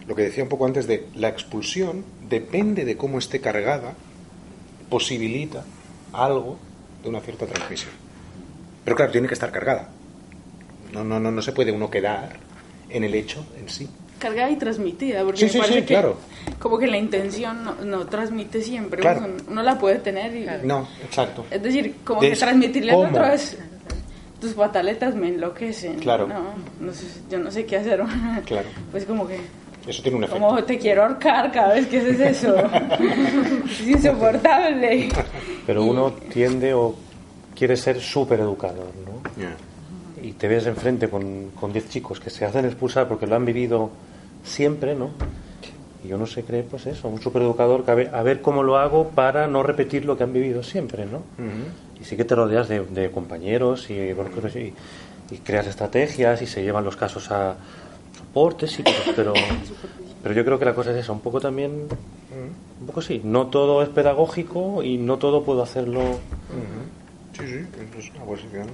lo que decía un poco antes de la expulsión depende de cómo esté cargada, posibilita algo de una cierta transmisión. Pero claro, tiene que estar cargada. No, no, no, no se puede uno quedar en el hecho en sí cargada y transmitida, porque me parece que claro. como que la intención no, transmite siempre, uno, la puede tener y... No, exacto. Es decir, como que transmitirle al otro es... Tus pataletas me enloquecen. Claro. No, sé, yo no sé qué hacer. Claro. Pues como que... Eso tiene un efecto. Como te quiero ahorcar cada vez que haces eso. es insoportable. Pero uno tiende o quiere ser súper educador, ¿no? Y te ves enfrente con 10 chicos que se hacen expulsar porque lo han vivido siempre, ¿no? Y yo no sé, cree, pues eso, un supereducador que a ver, a ver, cómo lo hago para no repetir lo que han vivido siempre, ¿no? Y sí que te rodeas de, compañeros y, bueno, y, y, creas estrategias y se llevan los casos a soportes y pero, pero yo creo que la cosa es esa, un poco también, un poco sí, no todo es pedagógico y no todo puedo hacerlo. Sí, sí, es una posición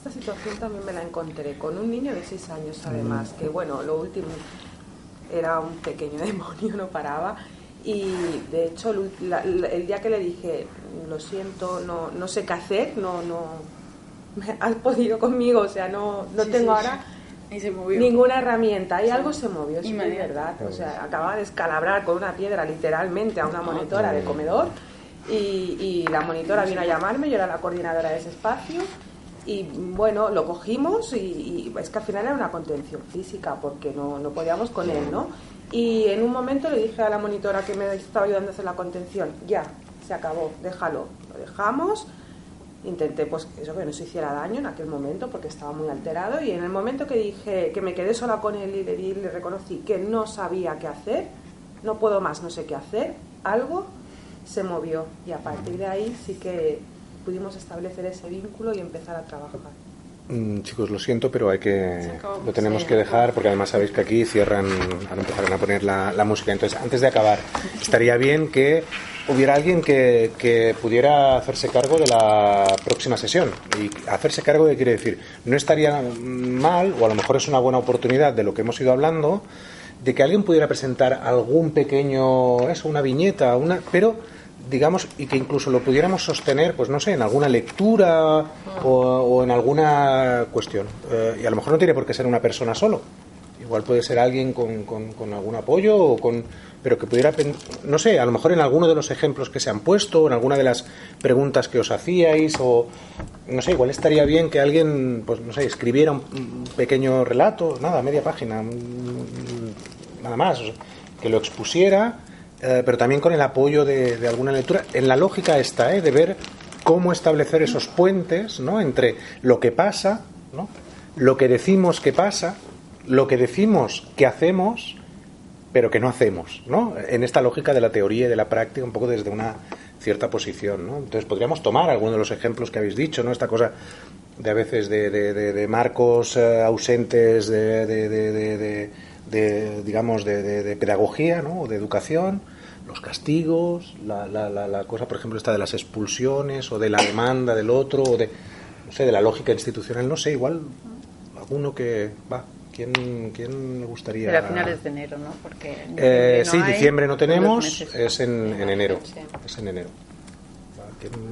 esta situación también me la encontré con un niño de 6 años además, que bueno, lo último era un pequeño demonio, no paraba. Y de hecho el, día que le dije, lo siento, no, no sé qué hacer, no, no, has podido conmigo, o sea, no, no tengo ahora ninguna herramienta. Y algo se movió, es verdad. O sea, acababa de escalabrar con una piedra literalmente a una monitora de comedor. Y, y la monitora vino a llamarme, yo era la coordinadora de ese espacio y bueno, lo cogimos y, es que al final era una contención física porque no, no podíamos con él, ¿no? Y en un momento le dije a la monitora que me estaba ayudando a hacer la contención, ya, se acabó, déjalo. Lo dejamos, intenté pues eso que no se hiciera daño en aquel momento porque estaba muy alterado y en el momento que dije que me quedé sola con él y le, y le reconocí que no sabía qué hacer, no puedo más, no sé qué hacer, algo se movió y a partir de ahí sí que pudimos establecer ese vínculo y empezar a trabajar. Mm, chicos, lo siento, pero hay que lo tenemos que dejar porque además sabéis que aquí cierran, ahora empezarán a poner la, música. Entonces, antes de acabar, estaría bien que hubiera alguien que, que, pudiera hacerse cargo de la próxima sesión. Y hacerse cargo de quiere decir, no estaría mal, o a lo mejor es una buena oportunidad de lo que hemos ido hablando, de que alguien pudiera presentar algún pequeño, eso, una viñeta, una, pero digamos, y que incluso lo pudiéramos sostener, pues no sé, en alguna lectura o, en alguna cuestión. Eh, y a lo mejor no tiene por qué ser una persona solo. Igual puede ser alguien con, con, algún apoyo o con pero que pudiera, no sé, a lo mejor en alguno de los ejemplos que se han puesto, o en alguna de las preguntas que os hacíais, o no sé, igual estaría bien que alguien, pues no sé, escribiera un pequeño relato, nada, media página, nada más, que lo expusiera eh, pero también con el apoyo de, alguna lectura. En la lógica está, ¿eh? de ver cómo establecer esos puentes ¿no? entre lo que pasa, ¿no? lo que decimos que pasa, lo que decimos que hacemos, pero que no hacemos, ¿no? En esta lógica de la teoría y de la práctica, un poco desde una cierta posición, ¿no? Entonces podríamos tomar algunos de los ejemplos que habéis dicho, ¿no? Esta cosa de a veces de, de, marcos eh, ausentes de, de, digamos, de, pedagogía, ¿no? O de educación, los castigos, la, la, la, cosa, por ejemplo, esta de las expulsiones o de la demanda del otro, o de, no sé, de la lógica institucional, no sé, igual alguno que va. ¿Quién, quién le gustaría? Pero a finales de enero, ¿no? Porque eh, sí, diciembre no tenemos, es en, en enero. Es en enero.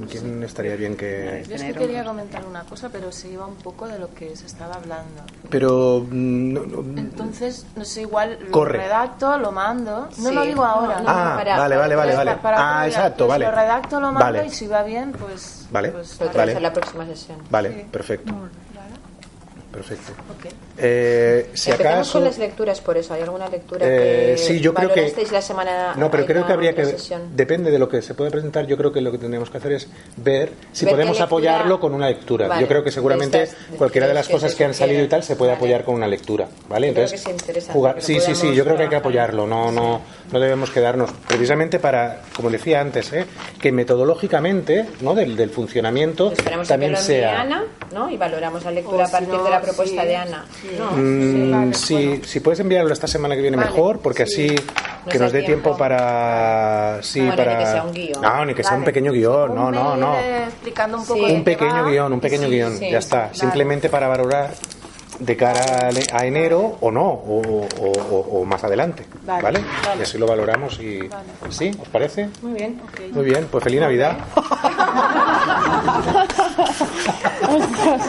¿Quién, estaría bien que.? Yo es que quería comentar una cosa, pero se iba un poco de lo que se estaba hablando. Pero. Mm, Entonces, no sé, igual lo redacto, lo mando. No lo digo ahora. ah, vale, vale, vale. vale. ah, exacto, vale. Lo redacto, lo mando y si va bien, pues. Vale, pues, vale. la próxima sesión. Vale, perfecto. Perfecto. Okay. Eh, si acaso con las lecturas por eso. ¿Hay alguna lectura eh, que sí, yo creo que la semana? No, pero creo que habría que depende de lo que se puede presentar. Yo creo que lo que tendríamos que hacer es ver si podemos apoyarlo con una lectura. yo creo que seguramente cualquiera de las cosas que han salido y tal se puede apoyar con una lectura, ¿vale? Entonces jugar. Sí, sí, sí. Yo creo que hay que apoyarlo. No, no, no debemos quedarnos precisamente para, como decía antes, ¿eh? que metodológicamente, ¿no? Del, del funcionamiento también sea. Ana, ¿no? Y valoramos la lectura a partir de la propuesta de Ana. Mm, sí, si puedes enviarlo esta semana que viene mejor, porque así que nos dé tiempo, para sí para ni que sea un guion. no ni que sea un pequeño guion no no no explicando un poco un pequeño guion un pequeño guion ya está simplemente para valorar de cara a enero o no, o, más adelante. ¿Vale? Y así lo valoramos y... ¿Sí? ¿Os parece? Muy bien. Muy bien, pues feliz Navidad.